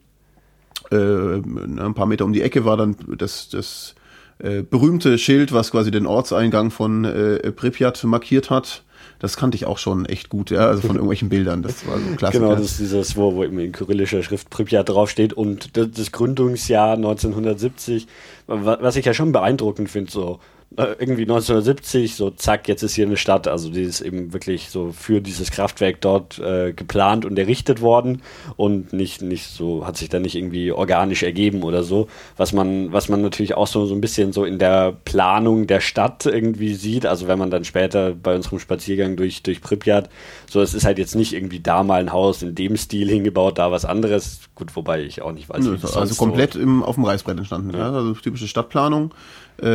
Äh, ein paar Meter um die Ecke war dann das, das äh, berühmte Schild, was quasi den Ortseingang von äh, Pripyat markiert hat das kannte ich auch schon echt gut, ja, also von irgendwelchen Bildern. Das war so ein Klassiker. Genau, das ist dieses, wo, wo in kyrillischer Schrift Pripyat draufsteht und das, das Gründungsjahr 1970, was ich ja schon beeindruckend finde, so irgendwie 1970, so zack, jetzt ist hier eine Stadt. Also die ist eben wirklich so für dieses Kraftwerk dort äh, geplant und errichtet worden und nicht, nicht so, hat sich dann nicht irgendwie organisch ergeben oder so. Was man, was man natürlich auch so, so ein bisschen so in der Planung der Stadt irgendwie sieht. Also wenn man dann später bei unserem Spaziergang durch, durch Pripyat, so es ist halt jetzt nicht irgendwie da mal ein Haus in dem Stil hingebaut, da was anderes. Gut, wobei ich auch nicht weiß. Nö, also komplett so im, auf dem Reißbrett entstanden, ja. ja. Also typische Stadtplanung. Äh,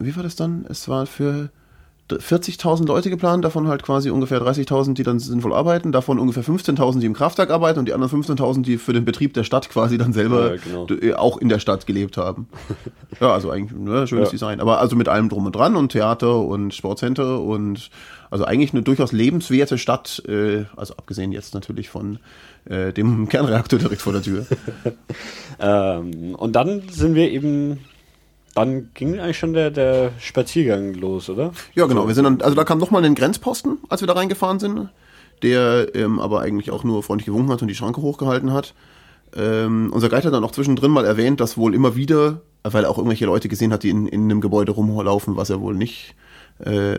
wie war das dann? Es war für 40.000 Leute geplant, davon halt quasi ungefähr 30.000, die dann sinnvoll arbeiten, davon ungefähr 15.000, die im Kraftwerk arbeiten und die anderen 15.000, die für den Betrieb der Stadt quasi dann selber ja, genau. Äh, auch in der Stadt gelebt haben. ja, also eigentlich ne, schönes ja. Design, aber also mit allem drum und dran und Theater und Sportcenter und also eigentlich eine durchaus lebenswerte Stadt, äh, also abgesehen jetzt natürlich von äh, dem Kernreaktor direkt vor der Tür. ähm, und dann sind wir eben dann ging eigentlich schon der, der Spaziergang los, oder? Ja, genau. Wir sind dann, also da kam nochmal ein Grenzposten, als wir da reingefahren sind, der ähm, aber eigentlich auch nur freundlich gewunken hat und die Schranke hochgehalten hat. Ähm, unser Guide hat dann auch zwischendrin mal erwähnt, dass wohl immer wieder, weil er auch irgendwelche Leute gesehen hat, die in, in einem Gebäude rumlaufen, was er wohl nicht äh,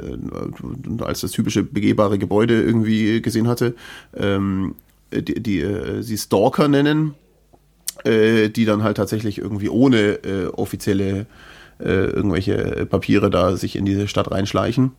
als das typische begehbare Gebäude irgendwie gesehen hatte, ähm, die, die äh, sie Stalker nennen, äh, die dann halt tatsächlich irgendwie ohne äh, offizielle äh, irgendwelche Papiere da sich in diese Stadt reinschleichen.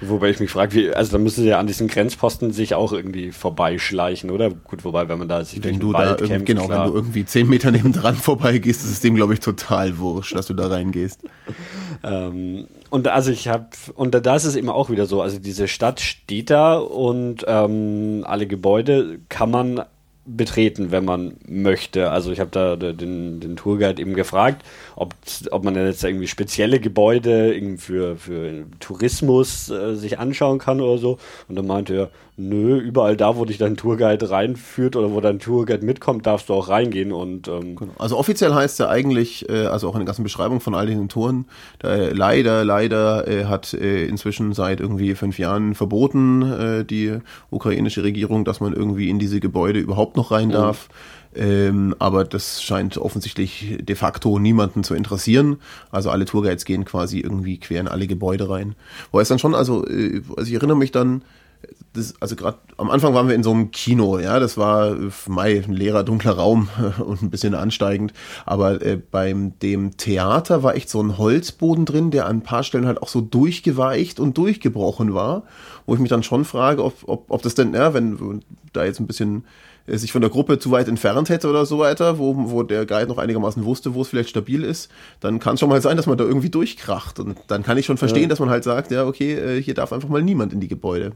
Wobei ich mich frage, wie, also da müssen sie ja an diesen Grenzposten sich auch irgendwie vorbeischleichen, oder? Gut, wobei, wenn man da sich wenn durch den Wald kämpft, Genau, klar. wenn du irgendwie zehn Meter neben dran vorbeigehst, ist es dem, glaube ich, total wurscht, dass du da reingehst. ähm, und also ich habe, und da ist es eben auch wieder so, also diese Stadt steht da und ähm, alle Gebäude kann man betreten, wenn man möchte. Also ich habe da den, den Tourguide eben gefragt, ob, ob man jetzt irgendwie spezielle Gebäude für, für Tourismus äh, sich anschauen kann oder so. Und dann meinte er, nö, überall da, wo dich dein Tourguide reinführt oder wo dein Tourguide mitkommt, darfst du auch reingehen. Und, ähm genau. Also offiziell heißt es ja eigentlich, äh, also auch in der ganzen Beschreibung von all diesen Touren, da, äh, leider, leider äh, hat äh, inzwischen seit irgendwie fünf Jahren verboten äh, die ukrainische Regierung, dass man irgendwie in diese Gebäude überhaupt noch rein mhm. darf. Mhm. Ähm, aber das scheint offensichtlich de facto niemanden zu interessieren. Also alle Tourguides gehen quasi irgendwie quer in alle Gebäude rein. Wo es dann schon, also, äh, also ich erinnere mich dann, das, also gerade am Anfang waren wir in so einem Kino, ja, das war Mai, ein leerer, dunkler Raum und ein bisschen ansteigend. Aber äh, beim dem Theater war echt so ein Holzboden drin, der an ein paar Stellen halt auch so durchgeweicht und durchgebrochen war, wo ich mich dann schon frage, ob, ob, ob das denn, ja, wenn da jetzt ein bisschen äh, sich von der Gruppe zu weit entfernt hätte oder so weiter, wo, wo der Guide noch einigermaßen wusste, wo es vielleicht stabil ist, dann kann es schon mal sein, dass man da irgendwie durchkracht. Und dann kann ich schon verstehen, ja. dass man halt sagt, ja, okay, äh, hier darf einfach mal niemand in die Gebäude.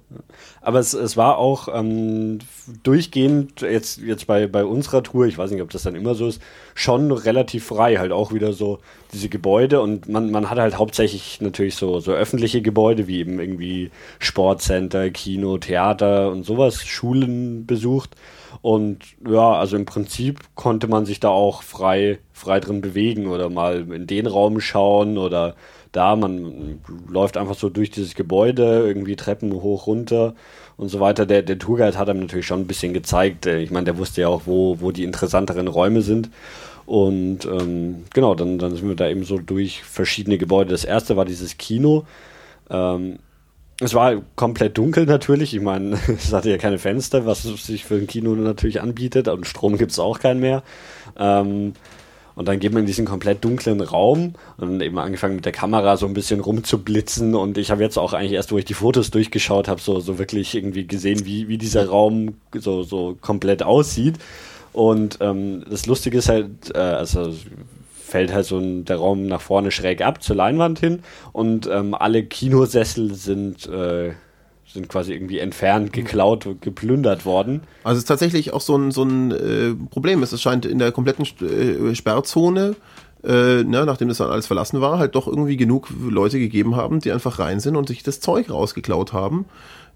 Aber es, es war auch ähm, durchgehend, jetzt, jetzt bei, bei unserer Tour, ich weiß nicht, ob das dann immer so ist, schon relativ frei, halt auch wieder so diese Gebäude und man, man hat halt hauptsächlich natürlich so, so öffentliche Gebäude, wie eben irgendwie Sportcenter, Kino, Theater und sowas, Schulen besucht. Und ja, also im Prinzip konnte man sich da auch frei, frei drin bewegen oder mal in den Raum schauen oder da, man läuft einfach so durch dieses Gebäude, irgendwie Treppen hoch, runter und so weiter. Der, der Tourguide hat einem natürlich schon ein bisschen gezeigt. Äh, ich meine, der wusste ja auch, wo, wo die interessanteren Räume sind. Und ähm, genau, dann, dann sind wir da eben so durch verschiedene Gebäude. Das erste war dieses Kino. Ähm, es war komplett dunkel natürlich. Ich meine, es hatte ja keine Fenster, was sich für ein Kino natürlich anbietet. Und Strom gibt es auch keinen mehr. Ähm, und dann geht man in diesen komplett dunklen Raum und eben angefangen mit der Kamera so ein bisschen rumzublitzen. Und ich habe jetzt auch eigentlich erst, wo ich die Fotos durchgeschaut habe, so, so wirklich irgendwie gesehen, wie, wie dieser Raum so, so komplett aussieht. Und ähm, das Lustige ist halt, äh, also fällt halt so ein, der Raum nach vorne schräg ab zur Leinwand hin und ähm, alle Kinosessel sind, äh, sind quasi irgendwie entfernt, geklaut, und geplündert worden. Also es ist tatsächlich auch so ein, so ein äh, Problem. Es scheint in der kompletten äh, Sperrzone äh, ne, nachdem das dann alles verlassen war, halt doch irgendwie genug Leute gegeben haben, die einfach rein sind und sich das Zeug rausgeklaut haben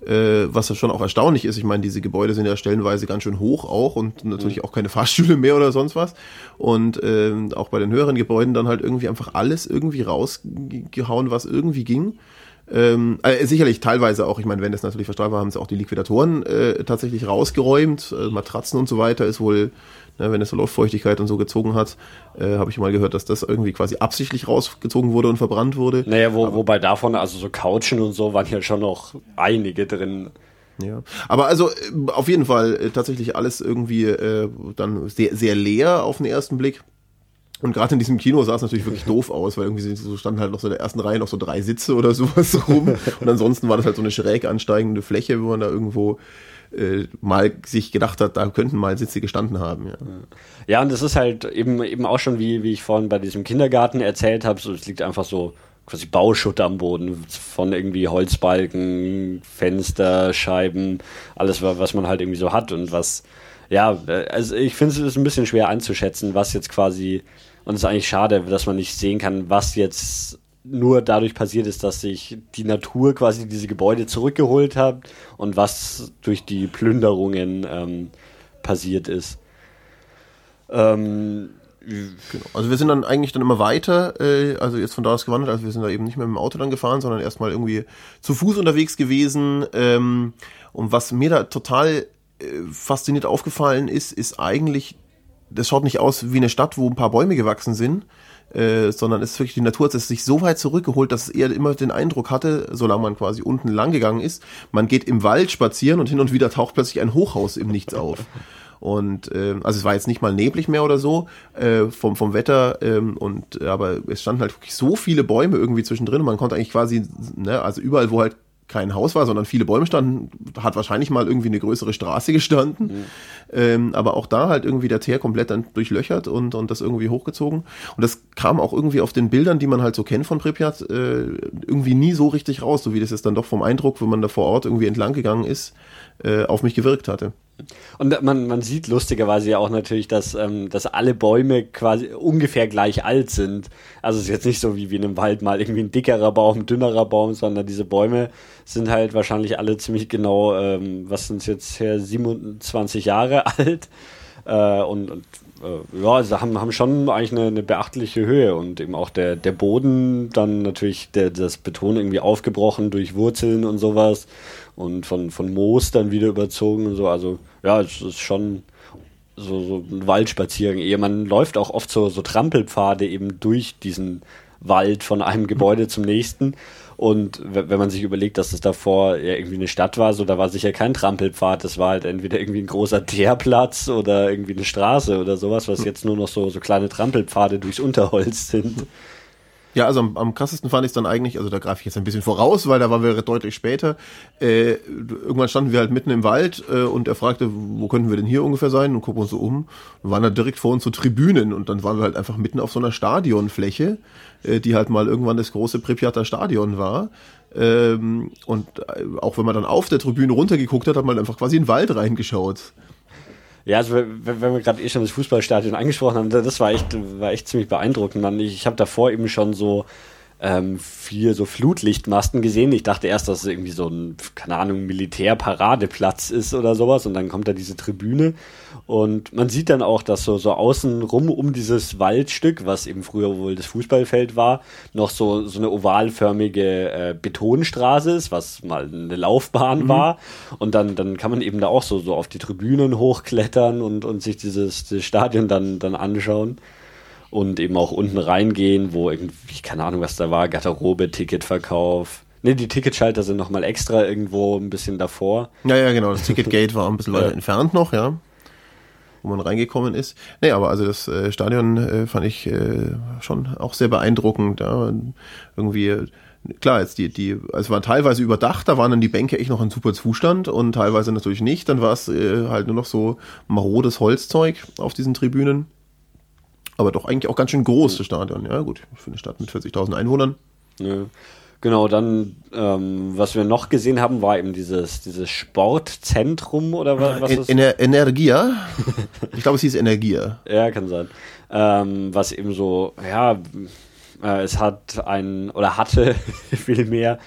äh, was ja schon auch erstaunlich ist. Ich meine, diese Gebäude sind ja stellenweise ganz schön hoch auch und natürlich mhm. auch keine Fahrstühle mehr oder sonst was. Und äh, auch bei den höheren Gebäuden dann halt irgendwie einfach alles irgendwie rausgehauen, was irgendwie ging. Ähm, äh, sicherlich teilweise auch, ich meine, wenn das natürlich versteuert war, haben sie auch die Liquidatoren äh, tatsächlich rausgeräumt. Äh, Matratzen und so weiter ist wohl Ne, wenn es so Luftfeuchtigkeit und so gezogen hat, äh, habe ich mal gehört, dass das irgendwie quasi absichtlich rausgezogen wurde und verbrannt wurde. Naja, wo, wobei davon, also so Couchen und so waren ja schon noch einige drin. Ja, aber also äh, auf jeden Fall äh, tatsächlich alles irgendwie äh, dann sehr, sehr leer auf den ersten Blick. Und gerade in diesem Kino sah es natürlich wirklich doof aus, weil irgendwie so standen halt noch so in der ersten Reihe noch so drei Sitze oder sowas rum. Und ansonsten war das halt so eine schräg ansteigende Fläche, wo man da irgendwo äh, mal sich gedacht hat, da könnten mal Sitze gestanden haben. Ja, ja und das ist halt eben, eben auch schon, wie, wie ich vorhin bei diesem Kindergarten erzählt habe, so, es liegt einfach so quasi Bauschutt am Boden von irgendwie Holzbalken, Fenster, Scheiben, alles, was man halt irgendwie so hat und was, ja, also ich finde es ein bisschen schwer einzuschätzen, was jetzt quasi, und es ist eigentlich schade, dass man nicht sehen kann, was jetzt nur dadurch passiert ist, dass sich die Natur quasi diese Gebäude zurückgeholt hat und was durch die Plünderungen ähm, passiert ist. Ähm, genau. Also wir sind dann eigentlich dann immer weiter, äh, also jetzt von da aus gewandert, also wir sind da eben nicht mehr mit dem Auto dann gefahren, sondern erstmal irgendwie zu Fuß unterwegs gewesen. Ähm, und was mir da total äh, fasziniert aufgefallen ist, ist eigentlich, das schaut nicht aus wie eine Stadt, wo ein paar Bäume gewachsen sind, äh, sondern es ist wirklich die Natur hat es sich so weit zurückgeholt, dass es eher immer den Eindruck hatte, solange man quasi unten lang gegangen ist, man geht im Wald spazieren und hin und wieder taucht plötzlich ein Hochhaus im Nichts auf. Und äh, also es war jetzt nicht mal neblig mehr oder so äh, vom vom Wetter ähm, und aber es standen halt wirklich so viele Bäume irgendwie zwischendrin und man konnte eigentlich quasi ne, also überall wo halt kein Haus war, sondern viele Bäume standen, hat wahrscheinlich mal irgendwie eine größere Straße gestanden. Mhm. Ähm, aber auch da halt irgendwie der Teer komplett dann durchlöchert und, und das irgendwie hochgezogen. Und das kam auch irgendwie auf den Bildern, die man halt so kennt von Pripyat, äh, irgendwie nie so richtig raus, so wie das jetzt dann doch vom Eindruck, wenn man da vor Ort irgendwie entlang gegangen ist, äh, auf mich gewirkt hatte. Und man, man sieht lustigerweise ja auch natürlich, dass, ähm, dass alle Bäume quasi ungefähr gleich alt sind. Also es ist jetzt nicht so wie, wie in einem Wald mal irgendwie ein dickerer Baum, ein dünnerer Baum, sondern diese Bäume sind halt wahrscheinlich alle ziemlich genau, ähm, was sind es jetzt her, 27 Jahre alt. Äh, und, und äh, ja, also haben, haben schon eigentlich eine, eine, beachtliche Höhe und eben auch der, der Boden, dann natürlich der, das Beton irgendwie aufgebrochen durch Wurzeln und sowas und von, von Moos dann wieder überzogen und so. Also ja, es ist schon so, so ein Waldspaziergang. Man läuft auch oft so, so Trampelpfade eben durch diesen Wald von einem Gebäude zum nächsten. Und wenn man sich überlegt, dass es davor ja irgendwie eine Stadt war, so da war sicher kein Trampelpfad, das war halt entweder irgendwie ein großer Teerplatz oder irgendwie eine Straße oder sowas, was jetzt nur noch so, so kleine Trampelpfade durchs Unterholz sind. Ja, also am, am krassesten fand ich es dann eigentlich, also da greife ich jetzt ein bisschen voraus, weil da waren wir deutlich später. Äh, irgendwann standen wir halt mitten im Wald äh, und er fragte, wo könnten wir denn hier ungefähr sein und gucken uns so um. Wir waren da direkt vor uns so Tribünen und dann waren wir halt einfach mitten auf so einer Stadionfläche, äh, die halt mal irgendwann das große Pripyater Stadion war. Ähm, und äh, auch wenn man dann auf der Tribüne runtergeguckt hat, hat man einfach quasi in den Wald reingeschaut. Ja, also wenn wir gerade eh schon das Fußballstadion angesprochen haben, das war echt, war echt ziemlich beeindruckend. Ich habe davor eben schon so ähm, vier so Flutlichtmasten gesehen. Ich dachte erst, dass es irgendwie so ein, keine Ahnung, Militärparadeplatz ist oder sowas. Und dann kommt da diese Tribüne. Und man sieht dann auch, dass so, so außen rum um dieses Waldstück, was eben früher wohl das Fußballfeld war, noch so, so eine ovalförmige äh, Betonstraße ist, was mal eine Laufbahn mhm. war. Und dann, dann kann man eben da auch so, so auf die Tribünen hochklettern und, und sich dieses, dieses Stadion dann, dann anschauen und eben auch unten reingehen, wo irgendwie, keine Ahnung, was da war, Garderobe, Ticketverkauf. Ne, die Ticketschalter sind nochmal extra irgendwo ein bisschen davor. Ja, ja, genau. Das Ticketgate war ein bisschen weiter entfernt noch, ja. Wo man reingekommen ist. Nee, aber also das äh, Stadion äh, fand ich äh, schon auch sehr beeindruckend. Ja. Irgendwie, klar, jetzt die, die, also es war teilweise überdacht, da waren dann die Bänke echt noch in super Zustand und teilweise natürlich nicht. Dann war es äh, halt nur noch so marodes Holzzeug auf diesen Tribünen. Aber doch eigentlich auch ganz schön groß, das Stadion. Ja, gut, für eine Stadt mit 40.000 Einwohnern. Ja. Genau, dann, ähm, was wir noch gesehen haben, war eben dieses, dieses Sportzentrum oder was, was ist Ener Energia? ich glaube, es hieß Energia. ja, kann sein. Ähm, was eben so, ja, äh, es hat ein, oder hatte vielmehr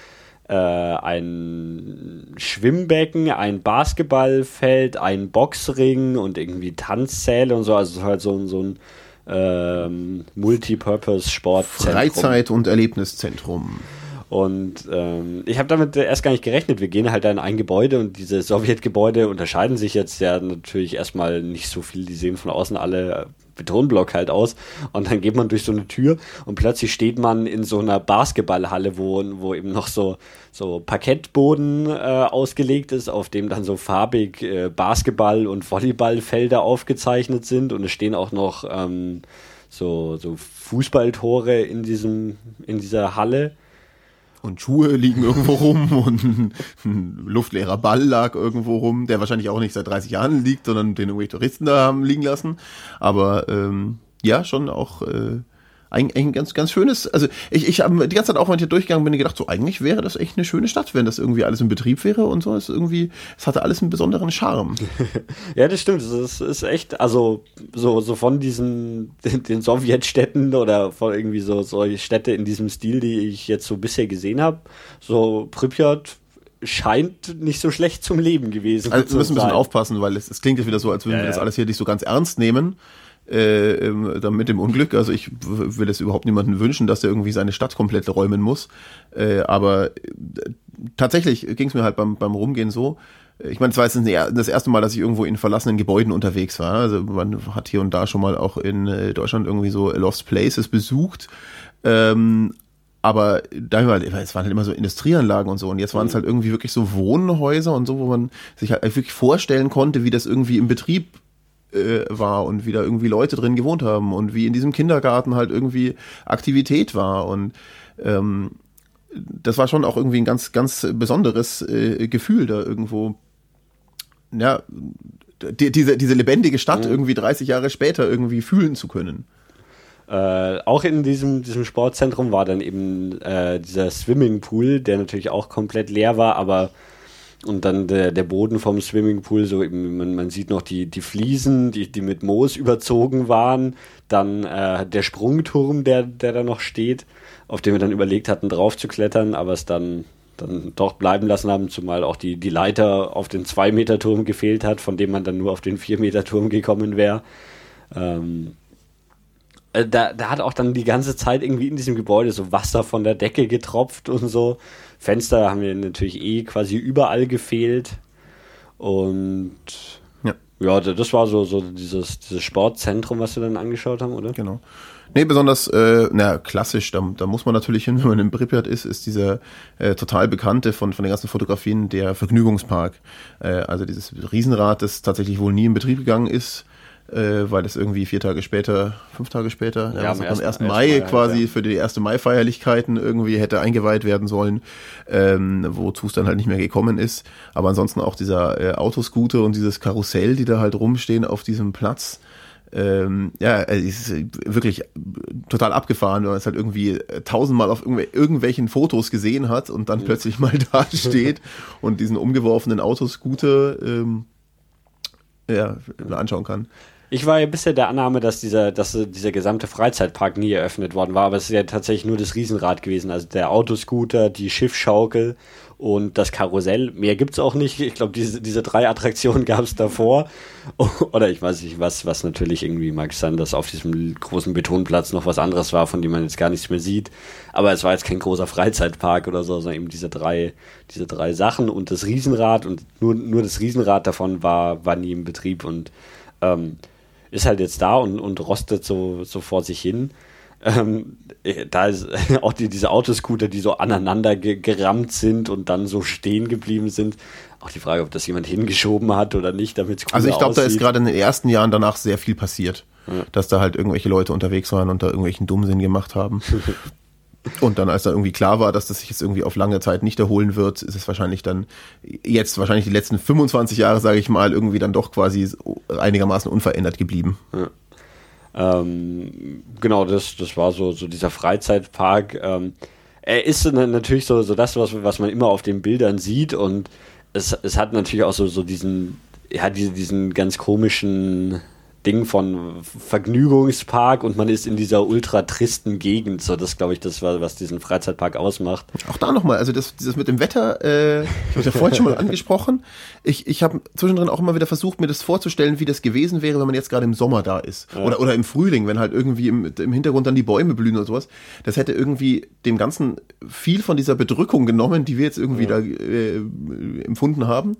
äh, ein Schwimmbecken, ein Basketballfeld, ein Boxring und irgendwie Tanzsäle und so. Also halt so, so ein ähm, Multipurpose-Sportzentrum. Freizeit- und Erlebniszentrum. Und ähm, ich habe damit erst gar nicht gerechnet. Wir gehen halt da in ein Gebäude und diese Sowjetgebäude unterscheiden sich jetzt ja natürlich erstmal nicht so viel. Die sehen von außen alle Betonblock halt aus. Und dann geht man durch so eine Tür und plötzlich steht man in so einer Basketballhalle, wo, wo eben noch so, so Parkettboden äh, ausgelegt ist, auf dem dann so farbig äh, Basketball- und Volleyballfelder aufgezeichnet sind. Und es stehen auch noch ähm, so, so Fußballtore in diesem, in dieser Halle und Schuhe liegen irgendwo rum und ein, luftleerer Ball lag irgendwo rum, der wahrscheinlich auch nicht seit 30 Jahren liegt, sondern den irgendwelche Touristen da haben liegen lassen. Aber ähm, ja, schon auch äh, eigentlich ein ganz, ganz schönes, also ich, ich habe die ganze Zeit auch, wenn ich hier durchgegangen bin, gedacht, so eigentlich wäre das echt eine schöne Stadt, wenn das irgendwie alles in Betrieb wäre und so. Es irgendwie, es hatte alles einen besonderen Charme. ja, das stimmt. Es ist echt, also so, so von diesen, den, den Sowjetstädten oder von irgendwie so solche Städte in diesem Stil, die ich jetzt so bisher gesehen habe, so Pripyat scheint nicht so schlecht zum Leben gewesen. Also wir müssen ein bisschen aufpassen, weil es, es klingt jetzt wieder so, als würden ja, wir das alles hier nicht so ganz ernst nehmen äh, ähm, mit dem Unglück. Also ich will es überhaupt niemanden wünschen, dass er irgendwie seine Stadt komplett räumen muss. Äh, aber äh, tatsächlich ging es mir halt beim, beim Rumgehen so. Ich meine, es war jetzt das erste Mal, dass ich irgendwo in verlassenen Gebäuden unterwegs war. Also man hat hier und da schon mal auch in äh, Deutschland irgendwie so Lost Places besucht. Ähm, aber da halt, es waren halt immer so Industrieanlagen und so und jetzt waren es halt irgendwie wirklich so Wohnhäuser und so, wo man sich halt wirklich vorstellen konnte, wie das irgendwie im Betrieb äh, war und wie da irgendwie Leute drin gewohnt haben und wie in diesem Kindergarten halt irgendwie Aktivität war und ähm, das war schon auch irgendwie ein ganz, ganz besonderes äh, Gefühl da irgendwo. Ja, die, diese, diese lebendige Stadt mhm. irgendwie 30 Jahre später irgendwie fühlen zu können. Äh, auch in diesem, diesem Sportzentrum war dann eben äh, dieser Swimmingpool, der natürlich auch komplett leer war, aber und dann der, der Boden vom Swimmingpool, so eben, man, man sieht noch die, die Fliesen, die, die mit Moos überzogen waren. Dann äh, der Sprungturm, der, der da noch steht, auf dem wir dann überlegt hatten, drauf zu klettern, aber es dann, dann doch bleiben lassen haben, zumal auch die, die Leiter auf den 2-Meter-Turm gefehlt hat, von dem man dann nur auf den 4-Meter-Turm gekommen wäre. Ähm, äh, da, da hat auch dann die ganze Zeit irgendwie in diesem Gebäude so Wasser von der Decke getropft und so. Fenster haben mir natürlich eh quasi überall gefehlt. Und ja, ja das war so, so dieses, dieses Sportzentrum, was wir dann angeschaut haben, oder? Genau. Nee, besonders, äh, na, klassisch, da, da muss man natürlich hin, wenn man in Pripyat ist, ist dieser äh, total bekannte von, von den ganzen Fotografien der Vergnügungspark. Äh, also dieses Riesenrad, das tatsächlich wohl nie in Betrieb gegangen ist, äh, weil es irgendwie vier Tage später, fünf Tage später, Ja, ja, am am 1. 1. Mai Mai, quasi ja. für die erste Mai-Feierlichkeiten irgendwie hätte eingeweiht werden sollen, ähm, wozu es dann halt nicht mehr gekommen ist. Aber ansonsten auch dieser äh, Autoscooter und dieses Karussell, die da halt rumstehen auf diesem Platz. Ähm, ja, es ist wirklich total abgefahren, wenn man es halt irgendwie äh, tausendmal auf irgendw irgendwelchen Fotos gesehen hat und dann plötzlich mal da steht und diesen umgeworfenen Autoscooter ähm, ja, anschauen kann. Ich war ja bisher der Annahme, dass dieser, dass dieser gesamte Freizeitpark nie eröffnet worden war, aber es ist ja tatsächlich nur das Riesenrad gewesen. Also der Autoscooter, die Schiffschaukel und das Karussell. Mehr gibt's auch nicht. Ich glaube, diese, diese drei Attraktionen gab's davor. Oder ich weiß nicht, was, was natürlich irgendwie mag sein, dass auf diesem großen Betonplatz noch was anderes war, von dem man jetzt gar nichts mehr sieht. Aber es war jetzt kein großer Freizeitpark oder so, sondern eben diese drei, diese drei Sachen und das Riesenrad und nur, nur das Riesenrad davon war, war nie im Betrieb und ähm, ist halt jetzt da und, und rostet so, so vor sich hin. Ähm, äh, da ist auch die, diese Autoscooter, die so aneinander ge gerammt sind und dann so stehen geblieben sind. Auch die Frage, ob das jemand hingeschoben hat oder nicht, damit es Also ich glaube, da ist gerade in den ersten Jahren danach sehr viel passiert, dass da halt irgendwelche Leute unterwegs waren und da irgendwelchen Dummsinn gemacht haben. Und dann, als da irgendwie klar war, dass das sich jetzt irgendwie auf lange Zeit nicht erholen wird, ist es wahrscheinlich dann jetzt wahrscheinlich die letzten 25 Jahre, sage ich mal, irgendwie dann doch quasi einigermaßen unverändert geblieben. Ähm, genau, das, das war so, so dieser Freizeitpark. Ähm, er ist natürlich so, so das, was, was man immer auf den Bildern sieht und es, es hat natürlich auch so, so diesen, ja, diese, diesen ganz komischen Ding von Vergnügungspark und man ist in dieser ultra tristen Gegend. So, das glaube ich, das war, was diesen Freizeitpark ausmacht. Auch da nochmal, also das, das mit dem Wetter, äh, ich habe ja vorhin schon mal angesprochen. Ich, ich habe zwischendrin auch immer wieder versucht, mir das vorzustellen, wie das gewesen wäre, wenn man jetzt gerade im Sommer da ist. Oder, oder im Frühling, wenn halt irgendwie im, im Hintergrund dann die Bäume blühen oder sowas. Das hätte irgendwie dem Ganzen viel von dieser Bedrückung genommen, die wir jetzt irgendwie da äh, empfunden haben.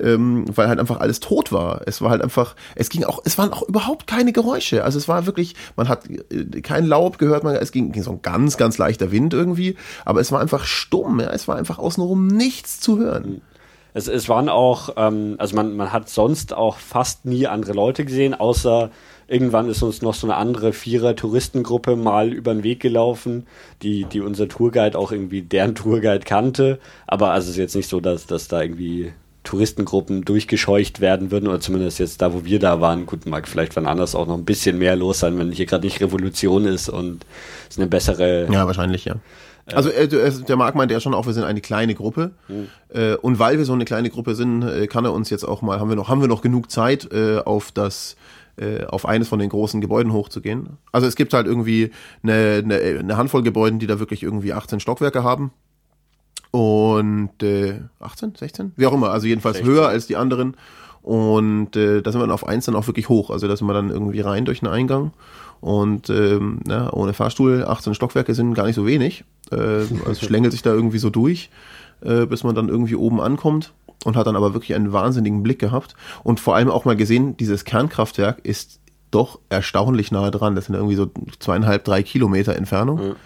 Ähm, weil halt einfach alles tot war. Es war halt einfach, es ging auch, es waren auch überhaupt keine Geräusche. Also es war wirklich, man hat äh, kein Laub gehört, man, es ging, ging so ein ganz, ganz leichter Wind irgendwie, aber es war einfach stumm, ja, es war einfach außenrum nichts zu hören. Es, es waren auch, ähm, also man, man hat sonst auch fast nie andere Leute gesehen, außer irgendwann ist uns noch so eine andere Vierer-Touristengruppe mal über den Weg gelaufen, die, die unser Tourguide auch irgendwie deren Tourguide kannte. Aber also es ist jetzt nicht so, dass, dass da irgendwie Touristengruppen durchgescheucht werden würden, oder zumindest jetzt da, wo wir da waren. Gut, mag vielleicht wann anders auch noch ein bisschen mehr los sein, wenn hier gerade nicht Revolution ist und es eine bessere Ja, wahrscheinlich, ja. Also äh, äh, der Marc meinte ja schon auch, wir sind eine kleine Gruppe. Äh, und weil wir so eine kleine Gruppe sind, äh, kann er uns jetzt auch mal, haben wir noch, haben wir noch genug Zeit, äh, auf das äh, auf eines von den großen Gebäuden hochzugehen. Also es gibt halt irgendwie eine, eine, eine Handvoll Gebäuden, die da wirklich irgendwie 18 Stockwerke haben. Und äh, 18, 16? Wie auch immer, also jedenfalls 16. höher als die anderen. Und äh, da sind wir dann auf eins dann auch wirklich hoch. Also da sind wir dann irgendwie rein durch den Eingang. Und ähm, na, ohne Fahrstuhl, 18 Stockwerke sind gar nicht so wenig. Äh, also schlängelt sich da irgendwie so durch, äh, bis man dann irgendwie oben ankommt. Und hat dann aber wirklich einen wahnsinnigen Blick gehabt. Und vor allem auch mal gesehen, dieses Kernkraftwerk ist doch erstaunlich nahe dran. Das sind irgendwie so zweieinhalb, drei Kilometer Entfernung.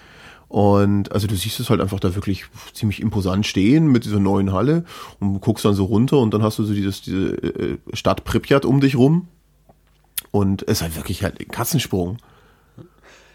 Und also du siehst es halt einfach da wirklich ziemlich imposant stehen mit dieser neuen Halle und guckst dann so runter und dann hast du so dieses, diese äh, Stadt Pripyat um dich rum. Und es ist halt wirklich halt ein Katzensprung.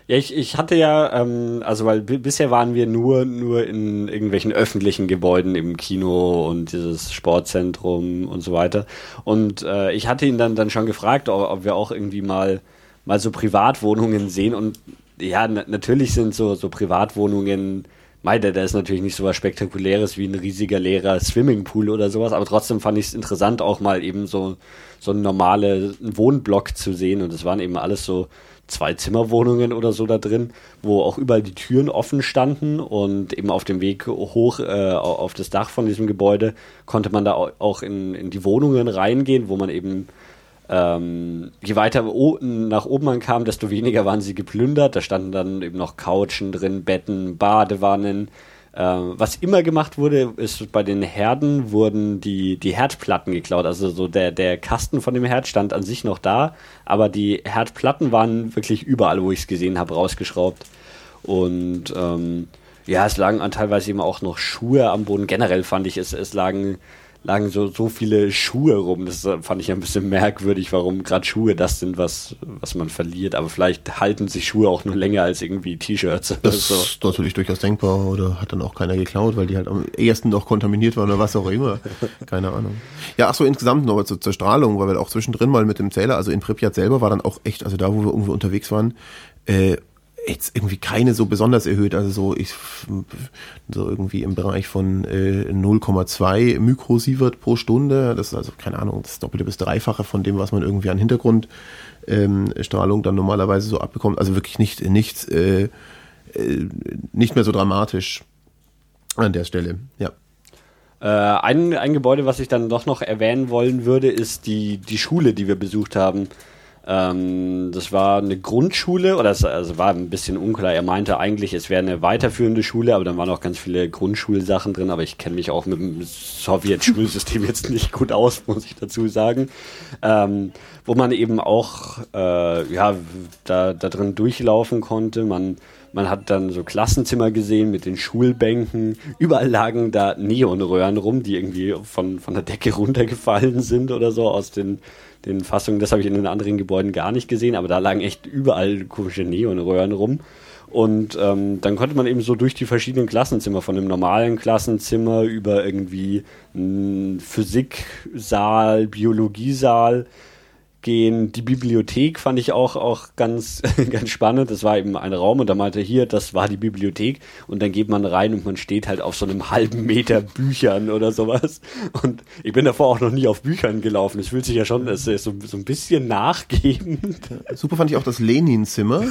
Ja, ich, ich hatte ja, ähm, also weil bi- bisher waren wir nur, nur in irgendwelchen öffentlichen Gebäuden im Kino und dieses Sportzentrum und so weiter. Und äh, ich hatte ihn dann, dann schon gefragt, ob, ob wir auch irgendwie mal, mal so Privatwohnungen sehen. Und ja, na, natürlich sind so, so Privatwohnungen, meinte, da ist natürlich nicht so was Spektakuläres wie ein riesiger leerer Swimmingpool oder sowas, aber trotzdem fand ich es interessant, auch mal eben so, so einen normalen Wohnblock zu sehen. Und es waren eben alles so zwei Zimmerwohnungen oder so da drin, wo auch überall die Türen offen standen und eben auf dem Weg hoch äh, auf das Dach von diesem Gebäude konnte man da au- auch in, in die Wohnungen reingehen, wo man eben ähm, je weiter nach oben man kam, desto weniger waren sie geplündert. Da standen dann eben noch Couchen drin, Betten, Badewannen. Ähm, was immer gemacht wurde, ist bei den Herden wurden die, die Herdplatten geklaut. Also so der, der Kasten von dem Herd stand an sich noch da, aber die Herdplatten waren wirklich überall, wo ich es gesehen habe, rausgeschraubt. Und ähm, ja, es lagen teilweise eben auch noch Schuhe am Boden. Generell fand ich, es, es lagen lagen so, so viele Schuhe rum. Das äh, fand ich ein bisschen merkwürdig, warum gerade Schuhe das sind, was, was man verliert. Aber vielleicht halten sich Schuhe auch nur länger als irgendwie T-Shirts. Das so. ist natürlich durchaus denkbar oder hat dann auch keiner geklaut, weil die halt am ehesten noch kontaminiert waren oder was auch immer. Keine Ahnung. Ja, ach so, insgesamt noch zur, zur Strahlung, weil wir auch zwischendrin mal mit dem Zähler, also in Pripyat selber war dann auch echt, also da, wo wir irgendwo unterwegs waren, äh, jetzt irgendwie keine so besonders erhöht, also so ich so irgendwie im Bereich von äh, 0,2 Mikrosievert pro Stunde. Das ist also keine Ahnung, das Doppelte bis Dreifache von dem, was man irgendwie an Hintergrundstrahlung ähm, dann normalerweise so abbekommt. Also wirklich nicht nicht äh, äh, nicht mehr so dramatisch an der Stelle. Ja. Äh, ein, ein Gebäude, was ich dann doch noch erwähnen wollen würde, ist die, die Schule, die wir besucht haben. Ähm, das war eine Grundschule, oder es also war ein bisschen unklar. Er meinte eigentlich, es wäre eine weiterführende Schule, aber dann waren auch ganz viele Grundschulsachen drin. Aber ich kenne mich auch mit dem Sowjet-Schulsystem jetzt nicht gut aus, muss ich dazu sagen. Ähm, wo man eben auch äh, ja, da, da drin durchlaufen konnte. Man man hat dann so Klassenzimmer gesehen mit den Schulbänken. Überall lagen da Neonröhren rum, die irgendwie von, von der Decke runtergefallen sind oder so aus den den Fassungen. Das habe ich in den anderen Gebäuden gar nicht gesehen, aber da lagen echt überall komische Neonröhren rum. Und ähm, dann konnte man eben so durch die verschiedenen Klassenzimmer, von dem normalen Klassenzimmer über irgendwie einen Physiksaal, Biologiesaal, gehen. Die Bibliothek fand ich auch, auch ganz, ganz spannend. Das war eben ein Raum und da meinte hier, das war die Bibliothek und dann geht man rein und man steht halt auf so einem halben Meter Büchern oder sowas. Und ich bin davor auch noch nie auf Büchern gelaufen. Es fühlt sich ja schon ist so, so ein bisschen nachgebend. Super fand ich auch das Lenin-Zimmer,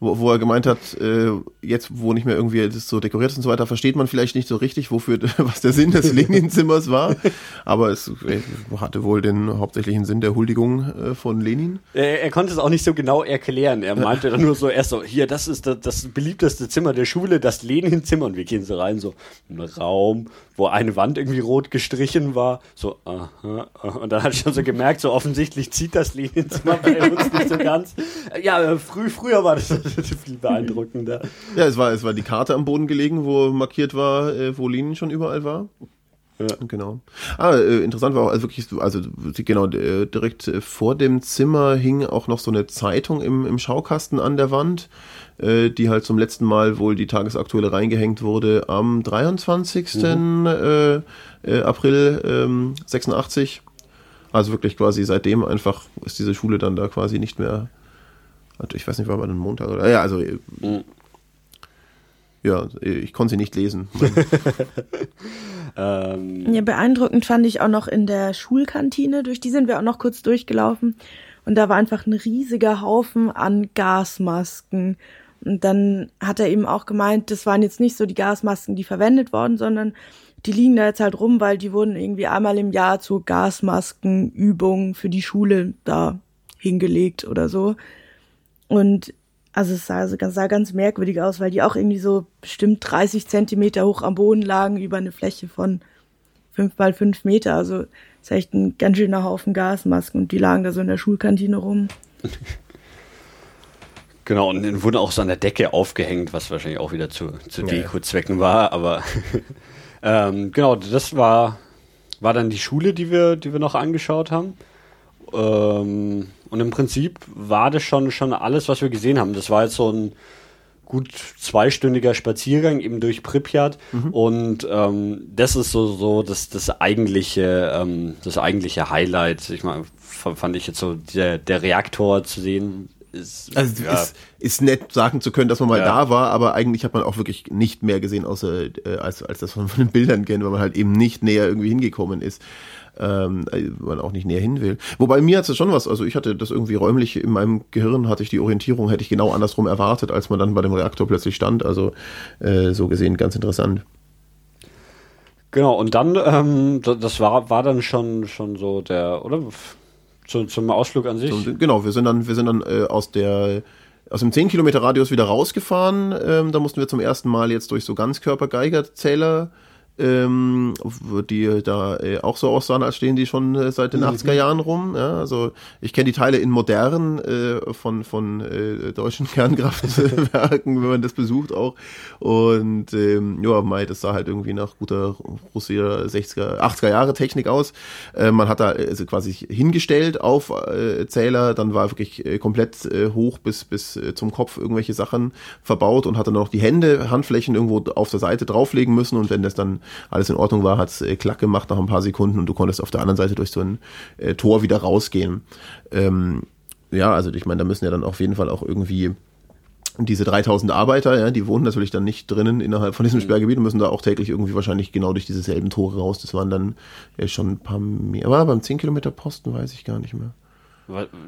wo, wo er gemeint hat, äh, jetzt wo nicht mehr irgendwie das so dekoriert ist und so weiter, versteht man vielleicht nicht so richtig, wofür, was der Sinn des Lenin-Zimmers war. Aber es äh, hatte wohl den hauptsächlichen Sinn der Huldigung äh, von Lenin? Er, er, konnte es auch nicht so genau erklären. Er meinte dann nur so erst so, hier, das ist das, das beliebteste Zimmer der Schule, das Lenin-Zimmer. Und wir gehen so rein, so ein Raum, wo eine Wand irgendwie rot gestrichen war. So, aha, aha. Und dann hatte ich schon so gemerkt, so offensichtlich zieht das Lenin-Zimmer bei uns nicht so ganz. Ja, äh, früh, früher war das viel beeindruckender. Ja, es war, es war die Karte am Boden gelegen, wo markiert war, äh, wo Lenin schon überall war. Ja. Genau. Ah, äh, interessant war auch, also wirklich, also genau, äh, direkt äh, vor dem Zimmer hing auch noch so eine Zeitung im, im Schaukasten an der Wand, äh, die halt zum letzten Mal wohl die tagesaktuelle reingehängt wurde am 23. Mhm. April ähm, 86. Also wirklich quasi seitdem einfach ist diese Schule dann da quasi nicht mehr. Ich weiß nicht, war mal ein Montag oder. Ja, also. Mhm. Ja, ich konnte sie nicht lesen. Ähm ja, beeindruckend fand ich auch noch in der Schulkantine, durch die sind wir auch noch kurz durchgelaufen. Und da war einfach ein riesiger Haufen an Gasmasken. Und dann hat er eben auch gemeint, das waren jetzt nicht so die Gasmasken, die verwendet worden, sondern die liegen da jetzt halt rum, weil die wurden irgendwie einmal im Jahr zur Gasmaskenübung für die Schule da hingelegt oder so. Und also es sah, sah ganz merkwürdig aus, weil die auch irgendwie so bestimmt 30 Zentimeter hoch am Boden lagen über eine Fläche von fünf mal fünf Meter. Also ist echt ein ganz schöner Haufen Gasmasken und die lagen da so in der Schulkantine rum. Genau, und dann wurde auch so an der Decke aufgehängt, was wahrscheinlich auch wieder zu, zu Deko-Zwecken war, aber ähm, genau, das war, war dann die Schule, die wir, die wir noch angeschaut haben. Ähm, und im Prinzip war das schon, schon alles, was wir gesehen haben. Das war jetzt so ein gut zweistündiger Spaziergang eben durch Pripyat mhm. und ähm, das ist so so das das eigentliche ähm, das eigentliche Highlight ich meine fand ich jetzt so der der Reaktor zu sehen ist, also ja. ist, ist nett sagen zu können, dass man mal ja. da war, aber eigentlich hat man auch wirklich nicht mehr gesehen, außer äh, als, als das von, von den Bildern kennen, weil man halt eben nicht näher irgendwie hingekommen ist ähm, man auch nicht näher hin will. Wobei mir hat es schon was, also ich hatte das irgendwie räumlich in meinem Gehirn, hatte ich die Orientierung, hätte ich genau andersrum erwartet, als man dann bei dem Reaktor plötzlich stand. Also äh, so gesehen ganz interessant. Genau, und dann, ähm, das war, war dann schon, schon so der, oder? Zu, zum Ausflug an sich? Zum, genau, wir sind dann, wir sind dann äh, aus der aus dem 10 Kilometer Radius wieder rausgefahren. Ähm, da mussten wir zum ersten Mal jetzt durch so Ganzkörper-Geigerzähler ähm, die da äh, auch so aussahen, als stehen die schon äh, seit den mhm. 80er Jahren rum. Ja, also ich kenne die Teile in modernen äh, von, von äh, deutschen Kernkraftwerken, wenn man das besucht auch. Und ähm, ja, Mai, das sah halt irgendwie nach guter russischer 60er, 80er Jahre Technik aus. Äh, man hat da also quasi hingestellt auf äh, Zähler, dann war wirklich äh, komplett äh, hoch bis, bis äh, zum Kopf irgendwelche Sachen verbaut und hatte noch die Hände, Handflächen irgendwo auf der Seite drauflegen müssen und wenn das dann alles in Ordnung war, hat es äh, Klack gemacht nach ein paar Sekunden und du konntest auf der anderen Seite durch so ein äh, Tor wieder rausgehen. Ähm, ja, also ich meine, da müssen ja dann auf jeden Fall auch irgendwie diese 3000 Arbeiter, ja, die wohnen natürlich dann nicht drinnen innerhalb von diesem mhm. Sperrgebiet und müssen da auch täglich irgendwie wahrscheinlich genau durch diese selben Tore raus. Das waren dann ja, schon ein paar mehr. Aber beim 10 Kilometer Posten weiß ich gar nicht mehr.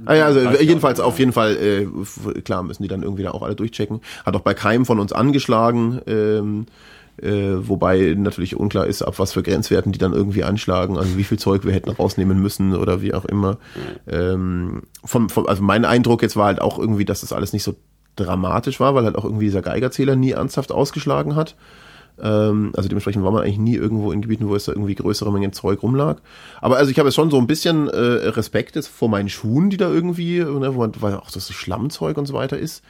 Ah ja, also jedenfalls auf jeden Fall, äh, klar, müssen die dann irgendwie da auch alle durchchecken. Hat auch bei keinem von uns angeschlagen. Ähm, äh, wobei natürlich unklar ist, ab was für Grenzwerten die dann irgendwie anschlagen, also wie viel Zeug wir hätten rausnehmen müssen oder wie auch immer. Ähm, vom, vom, also mein Eindruck jetzt war halt auch irgendwie, dass das alles nicht so dramatisch war, weil halt auch irgendwie dieser Geigerzähler nie ernsthaft ausgeschlagen hat. Ähm, also dementsprechend war man eigentlich nie irgendwo in Gebieten, wo es da irgendwie größere Mengen Zeug rumlag. Aber also ich habe jetzt schon so ein bisschen äh, Respekt jetzt vor meinen Schuhen, die da irgendwie, ne, wo man, weil auch das Schlammzeug und so weiter ist.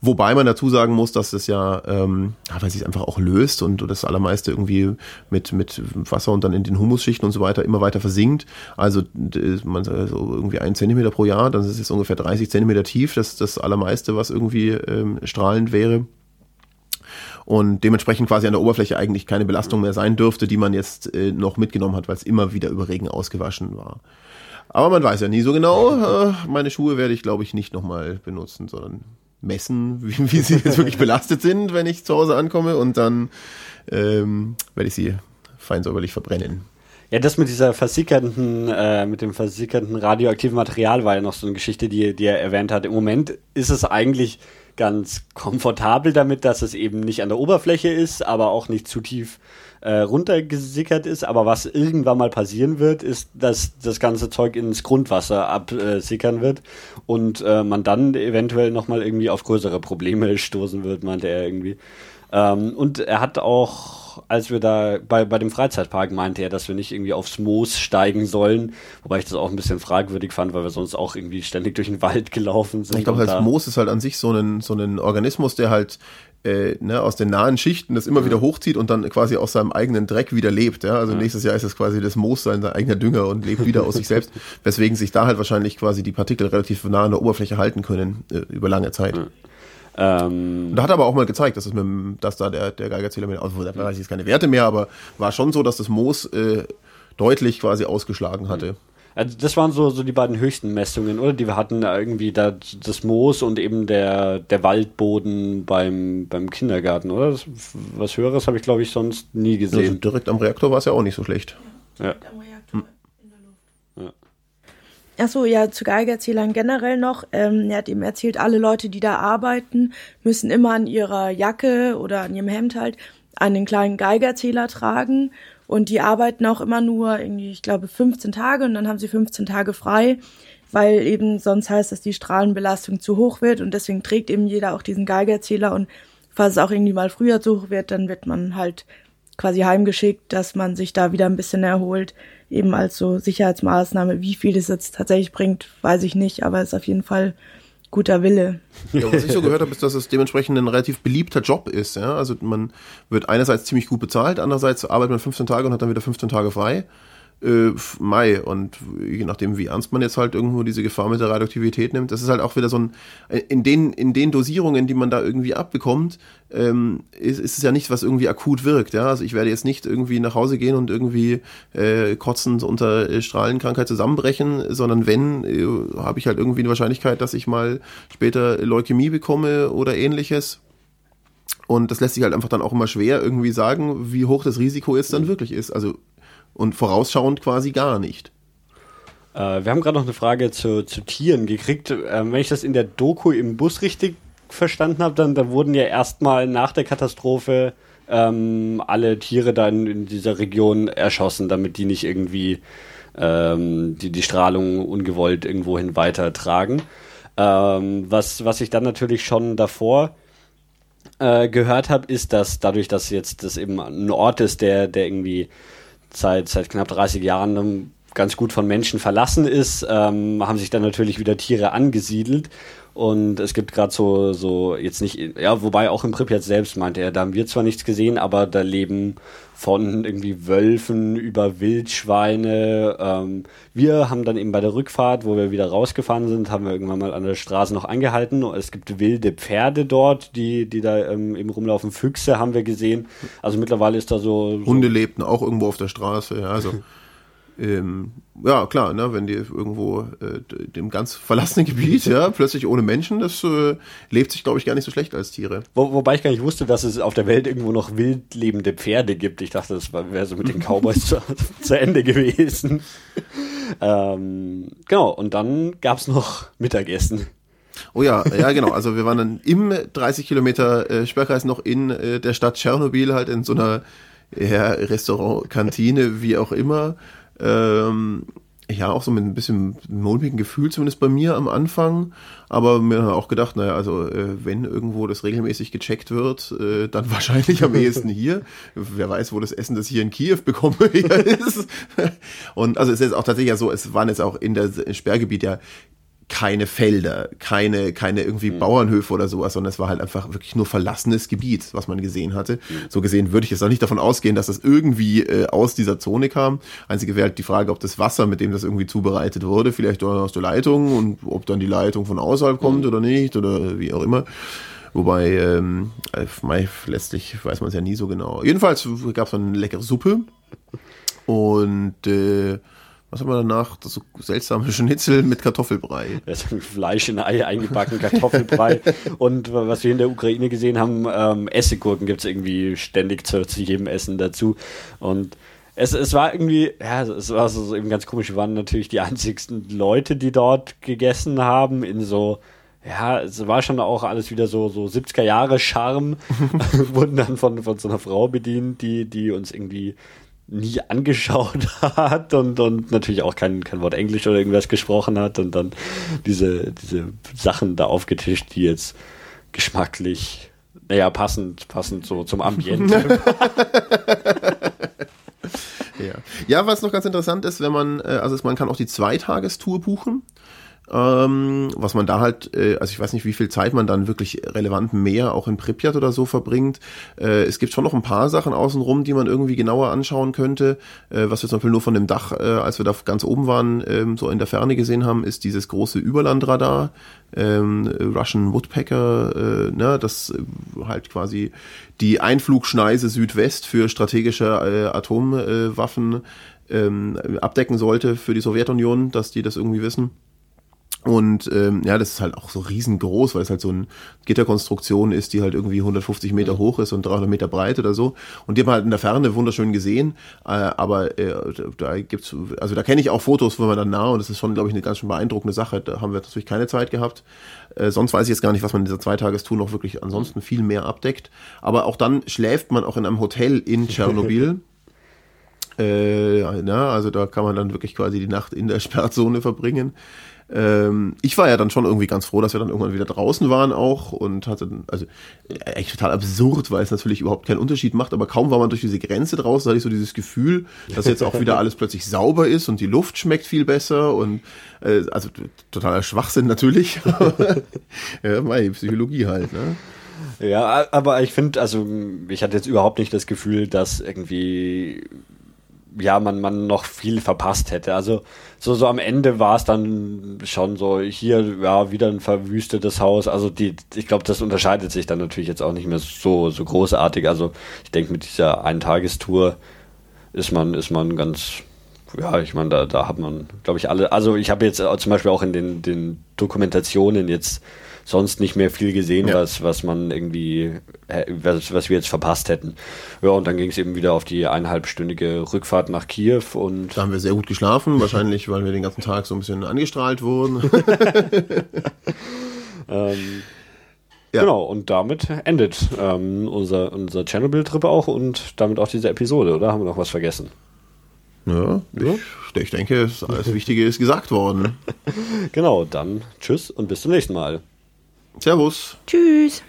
Wobei man dazu sagen muss, dass das ja, ähm, weil sich einfach auch löst und das allermeiste irgendwie mit, mit Wasser und dann in den Humusschichten und so weiter immer weiter versinkt. Also man sagt so irgendwie ein Zentimeter pro Jahr, dann ist es ungefähr 30 Zentimeter tief, das das allermeiste, was irgendwie ähm, strahlend wäre und dementsprechend quasi an der Oberfläche eigentlich keine Belastung mehr sein dürfte, die man jetzt äh, noch mitgenommen hat, weil es immer wieder über Regen ausgewaschen war. Aber man weiß ja nie so genau. Äh, meine Schuhe werde ich, glaube ich, nicht nochmal benutzen, sondern messen, wie, wie sie jetzt wirklich belastet sind, wenn ich zu Hause ankomme und dann ähm, werde ich sie fein säuberlich verbrennen. Ja, das mit dieser versickernden, äh, mit dem versickernden radioaktiven Material war ja noch so eine Geschichte, die, die er erwähnt hat. Im Moment ist es eigentlich ganz komfortabel damit, dass es eben nicht an der Oberfläche ist, aber auch nicht zu tief äh, runtergesickert ist. Aber was irgendwann mal passieren wird, ist, dass das ganze Zeug ins Grundwasser absickern wird und äh, man dann eventuell nochmal irgendwie auf größere Probleme stoßen wird, meinte er irgendwie. Ähm, und er hat auch als wir da bei, bei dem Freizeitpark meinte er, dass wir nicht irgendwie aufs Moos steigen sollen, wobei ich das auch ein bisschen fragwürdig fand, weil wir sonst auch irgendwie ständig durch den Wald gelaufen sind. Ich glaube, das Moos ist halt an sich so ein, so ein Organismus, der halt äh, ne, aus den nahen Schichten das immer mhm. wieder hochzieht und dann quasi aus seinem eigenen Dreck wieder lebt. Ja? Also ja. nächstes Jahr ist es quasi das Moos sein, sein eigener Dünger und lebt wieder aus sich selbst, weswegen sich da halt wahrscheinlich quasi die Partikel relativ nah an der Oberfläche halten können äh, über lange Zeit. Mhm. Ähm, da hat aber auch mal gezeigt, dass, es mit, dass da der, der Geigerzähler mit, also da weiß ich jetzt keine Werte mehr, aber war schon so, dass das Moos äh, deutlich quasi ausgeschlagen hatte. Also das waren so, so die beiden höchsten Messungen, oder? Die wir hatten irgendwie da das Moos und eben der, der Waldboden beim, beim Kindergarten, oder? Das, was Höheres habe ich, glaube ich, sonst nie gesehen. Also direkt am Reaktor war es ja auch nicht so schlecht. Ja. Achso, ja, zu Geigerzählern generell noch. Ähm, er hat eben erzählt, alle Leute, die da arbeiten, müssen immer an ihrer Jacke oder an ihrem Hemd halt einen kleinen Geigerzähler tragen. Und die arbeiten auch immer nur irgendwie, ich glaube, 15 Tage und dann haben sie 15 Tage frei, weil eben sonst heißt, dass die Strahlenbelastung zu hoch wird und deswegen trägt eben jeder auch diesen Geigerzähler und falls es auch irgendwie mal früher zu hoch wird, dann wird man halt quasi heimgeschickt, dass man sich da wieder ein bisschen erholt eben als so Sicherheitsmaßnahme. Wie viel es jetzt tatsächlich bringt, weiß ich nicht, aber es ist auf jeden Fall guter Wille. Ja, was ich so gehört habe, ist, dass es dementsprechend ein relativ beliebter Job ist. Ja? Also man wird einerseits ziemlich gut bezahlt, andererseits arbeitet man 15 Tage und hat dann wieder 15 Tage frei äh, Mai. Und je nachdem, wie ernst man jetzt halt irgendwo diese Gefahr mit der Radioaktivität nimmt, das ist halt auch wieder so ein, in den, in den Dosierungen, die man da irgendwie abbekommt, ähm, ist, ist es ja nichts, was irgendwie akut wirkt. Ja? Also ich werde jetzt nicht irgendwie nach Hause gehen und irgendwie äh, kotzend unter äh, Strahlenkrankheit zusammenbrechen, sondern wenn, äh, habe ich halt irgendwie eine Wahrscheinlichkeit, dass ich mal später Leukämie bekomme oder ähnliches. Und das lässt sich halt einfach dann auch immer schwer irgendwie sagen, wie hoch das Risiko jetzt dann wirklich ist. Also und vorausschauend quasi gar nicht. Äh, wir haben gerade noch eine Frage zu, zu Tieren gekriegt. Ähm, wenn ich das in der Doku im Bus richtig verstanden habe, dann da wurden ja erstmal nach der Katastrophe ähm, alle Tiere dann in dieser Region erschossen, damit die nicht irgendwie ähm, die, die Strahlung ungewollt irgendwohin weitertragen. Ähm, was, was ich dann natürlich schon davor äh, gehört habe, ist, dass dadurch, dass jetzt das eben ein Ort ist, der, der irgendwie seit, seit knapp 30 Jahren ganz gut von Menschen verlassen ist, ähm, haben sich dann natürlich wieder Tiere angesiedelt. Und es gibt gerade so, so jetzt nicht, ja, wobei auch im Pripyat selbst meinte er, da haben wir zwar nichts gesehen, aber da leben von irgendwie Wölfen über Wildschweine. Ähm, wir haben dann eben bei der Rückfahrt, wo wir wieder rausgefahren sind, haben wir irgendwann mal an der Straße noch angehalten. Es gibt wilde Pferde dort, die, die da ähm, eben rumlaufen. Füchse haben wir gesehen. Also mittlerweile ist da so. so Hunde lebten auch irgendwo auf der Straße, ja, also. ähm, ja, klar, ne, wenn die irgendwo äh, dem ganz verlassenen Gebiet, ja, plötzlich ohne Menschen, das äh, lebt sich, glaube ich, gar nicht so schlecht als Tiere. Wo, wobei ich gar nicht wusste, dass es auf der Welt irgendwo noch wild lebende Pferde gibt. Ich dachte, das wäre so mit den Cowboys zu, zu, Ende gewesen. ähm, genau, und dann gab's noch Mittagessen. Oh ja, ja genau. Also wir waren dann im 30 Kilometer äh, Sperrkreis noch in äh, der Stadt Tschernobyl, halt in so einer ja, Restaurant, Kantine, wie auch immer. Ähm, ja, auch so mit ein bisschen mulmigen Gefühl, zumindest bei mir am Anfang. Aber mir auch gedacht, naja, also äh, wenn irgendwo das regelmäßig gecheckt wird, äh, dann wahrscheinlich am ehesten hier. Wer weiß, wo das Essen, das hier in Kiew bekomme, ist. Und also es ist auch tatsächlich so, es waren jetzt auch in der Sperrgebiet ja keine Felder, keine, keine irgendwie mhm. Bauernhöfe oder sowas, sondern es war halt einfach wirklich nur verlassenes Gebiet, was man gesehen hatte. Mhm. So gesehen würde ich jetzt auch nicht davon ausgehen, dass das irgendwie äh, aus dieser Zone kam. Einzige wäre halt die Frage, ob das Wasser, mit dem das irgendwie zubereitet wurde, vielleicht aus der Leitung und ob dann die Leitung von außerhalb kommt mhm. oder nicht oder wie auch immer. Wobei, ähm, äh, letztlich weiß man es ja nie so genau. Jedenfalls gab es dann eine leckere Suppe und äh, was haben wir danach? Das so seltsame Schnitzel mit Kartoffelbrei. Das ist Fleisch in Ei eingebacken, Kartoffelbrei. und was wir in der Ukraine gesehen haben, ähm, Essiggurken gibt es irgendwie ständig zu, zu, jedem Essen dazu. Und es, es war irgendwie, ja, es war so, so eben ganz komisch. Wir waren natürlich die einzigsten Leute, die dort gegessen haben, in so ja, es war schon auch alles wieder so, so 70er Jahre Charme. Wurden dann von, von so einer Frau bedient, die, die uns irgendwie nie angeschaut hat und, und natürlich auch kein, kein Wort Englisch oder irgendwas gesprochen hat und dann diese, diese Sachen da aufgetischt, die jetzt geschmacklich, naja, passend, passend so zum Ambiente. ja. ja, was noch ganz interessant ist, wenn man, äh, also man kann auch die Zweitagestour buchen ähm, was man da halt, äh, also ich weiß nicht, wie viel Zeit man dann wirklich relevant mehr auch in Pripyat oder so verbringt. Äh, es gibt schon noch ein paar Sachen außenrum, die man irgendwie genauer anschauen könnte. Äh, was wir zum Beispiel nur von dem Dach, äh, als wir da ganz oben waren, ähm, so in der Ferne gesehen haben, ist dieses große Überlandradar, ähm, Russian Woodpecker, äh, ne, das äh, halt quasi die Einflugschneise Südwest für strategische äh, Atomwaffen ähm, abdecken sollte für die Sowjetunion, dass die das irgendwie wissen. Und ähm, ja, das ist halt auch so riesengroß, weil es halt so eine Gitterkonstruktion ist, die halt irgendwie 150 Meter hoch ist und 300 Meter breit oder so. Und die haben halt in der Ferne wunderschön gesehen. Äh, aber äh, da gibt's, also da kenne ich auch Fotos, wo man dann nah und das ist schon, glaube ich, eine ganz schön beeindruckende Sache. Da haben wir natürlich keine Zeit gehabt. Äh, sonst weiß ich jetzt gar nicht, was man in dieser Zweitagestour noch wirklich ansonsten viel mehr abdeckt. Aber auch dann schläft man auch in einem Hotel in Tschernobyl. äh, na, also da kann man dann wirklich quasi die Nacht in der Sperrzone verbringen. Ähm, ich war ja dann schon irgendwie ganz froh, dass wir dann irgendwann wieder draußen waren auch und hatte, also echt total absurd, weil es natürlich überhaupt keinen Unterschied macht, aber kaum war man durch diese Grenze draußen, hatte ich so dieses Gefühl, dass jetzt auch wieder alles plötzlich sauber ist und die Luft schmeckt viel besser und äh, also totaler Schwachsinn natürlich. ja, meine Psychologie halt, ne? Ja, aber ich finde, also ich hatte jetzt überhaupt nicht das Gefühl, dass irgendwie ja, man, man noch viel verpasst hätte. Also so, so am Ende war es dann schon so, hier, ja, wieder ein verwüstetes Haus. Also die, ich glaube, das unterscheidet sich dann natürlich jetzt auch nicht mehr so, so großartig. Also ich denke, mit dieser Eintagestour ist man, ist man ganz, ja, ich meine, da, da hat man, glaube ich, alle, also ich habe jetzt zum Beispiel auch in den, den Dokumentationen jetzt sonst nicht mehr viel gesehen, ja. was, was man irgendwie, was, was wir jetzt verpasst hätten. Ja, und dann ging es eben wieder auf die eineinhalbstündige Rückfahrt nach Kiew und. Da haben wir sehr gut geschlafen, wahrscheinlich, weil wir den ganzen Tag so ein bisschen angestrahlt wurden. ähm, ja. Genau, und damit endet ähm, unser, unser Chernobyl-Trip auch und damit auch diese Episode, oder? Haben wir noch was vergessen? Ja, ja. Ich, ich denke, alles Wichtige ist gesagt worden. genau, dann tschüss und bis zum nächsten Mal. Servus. Tschüss.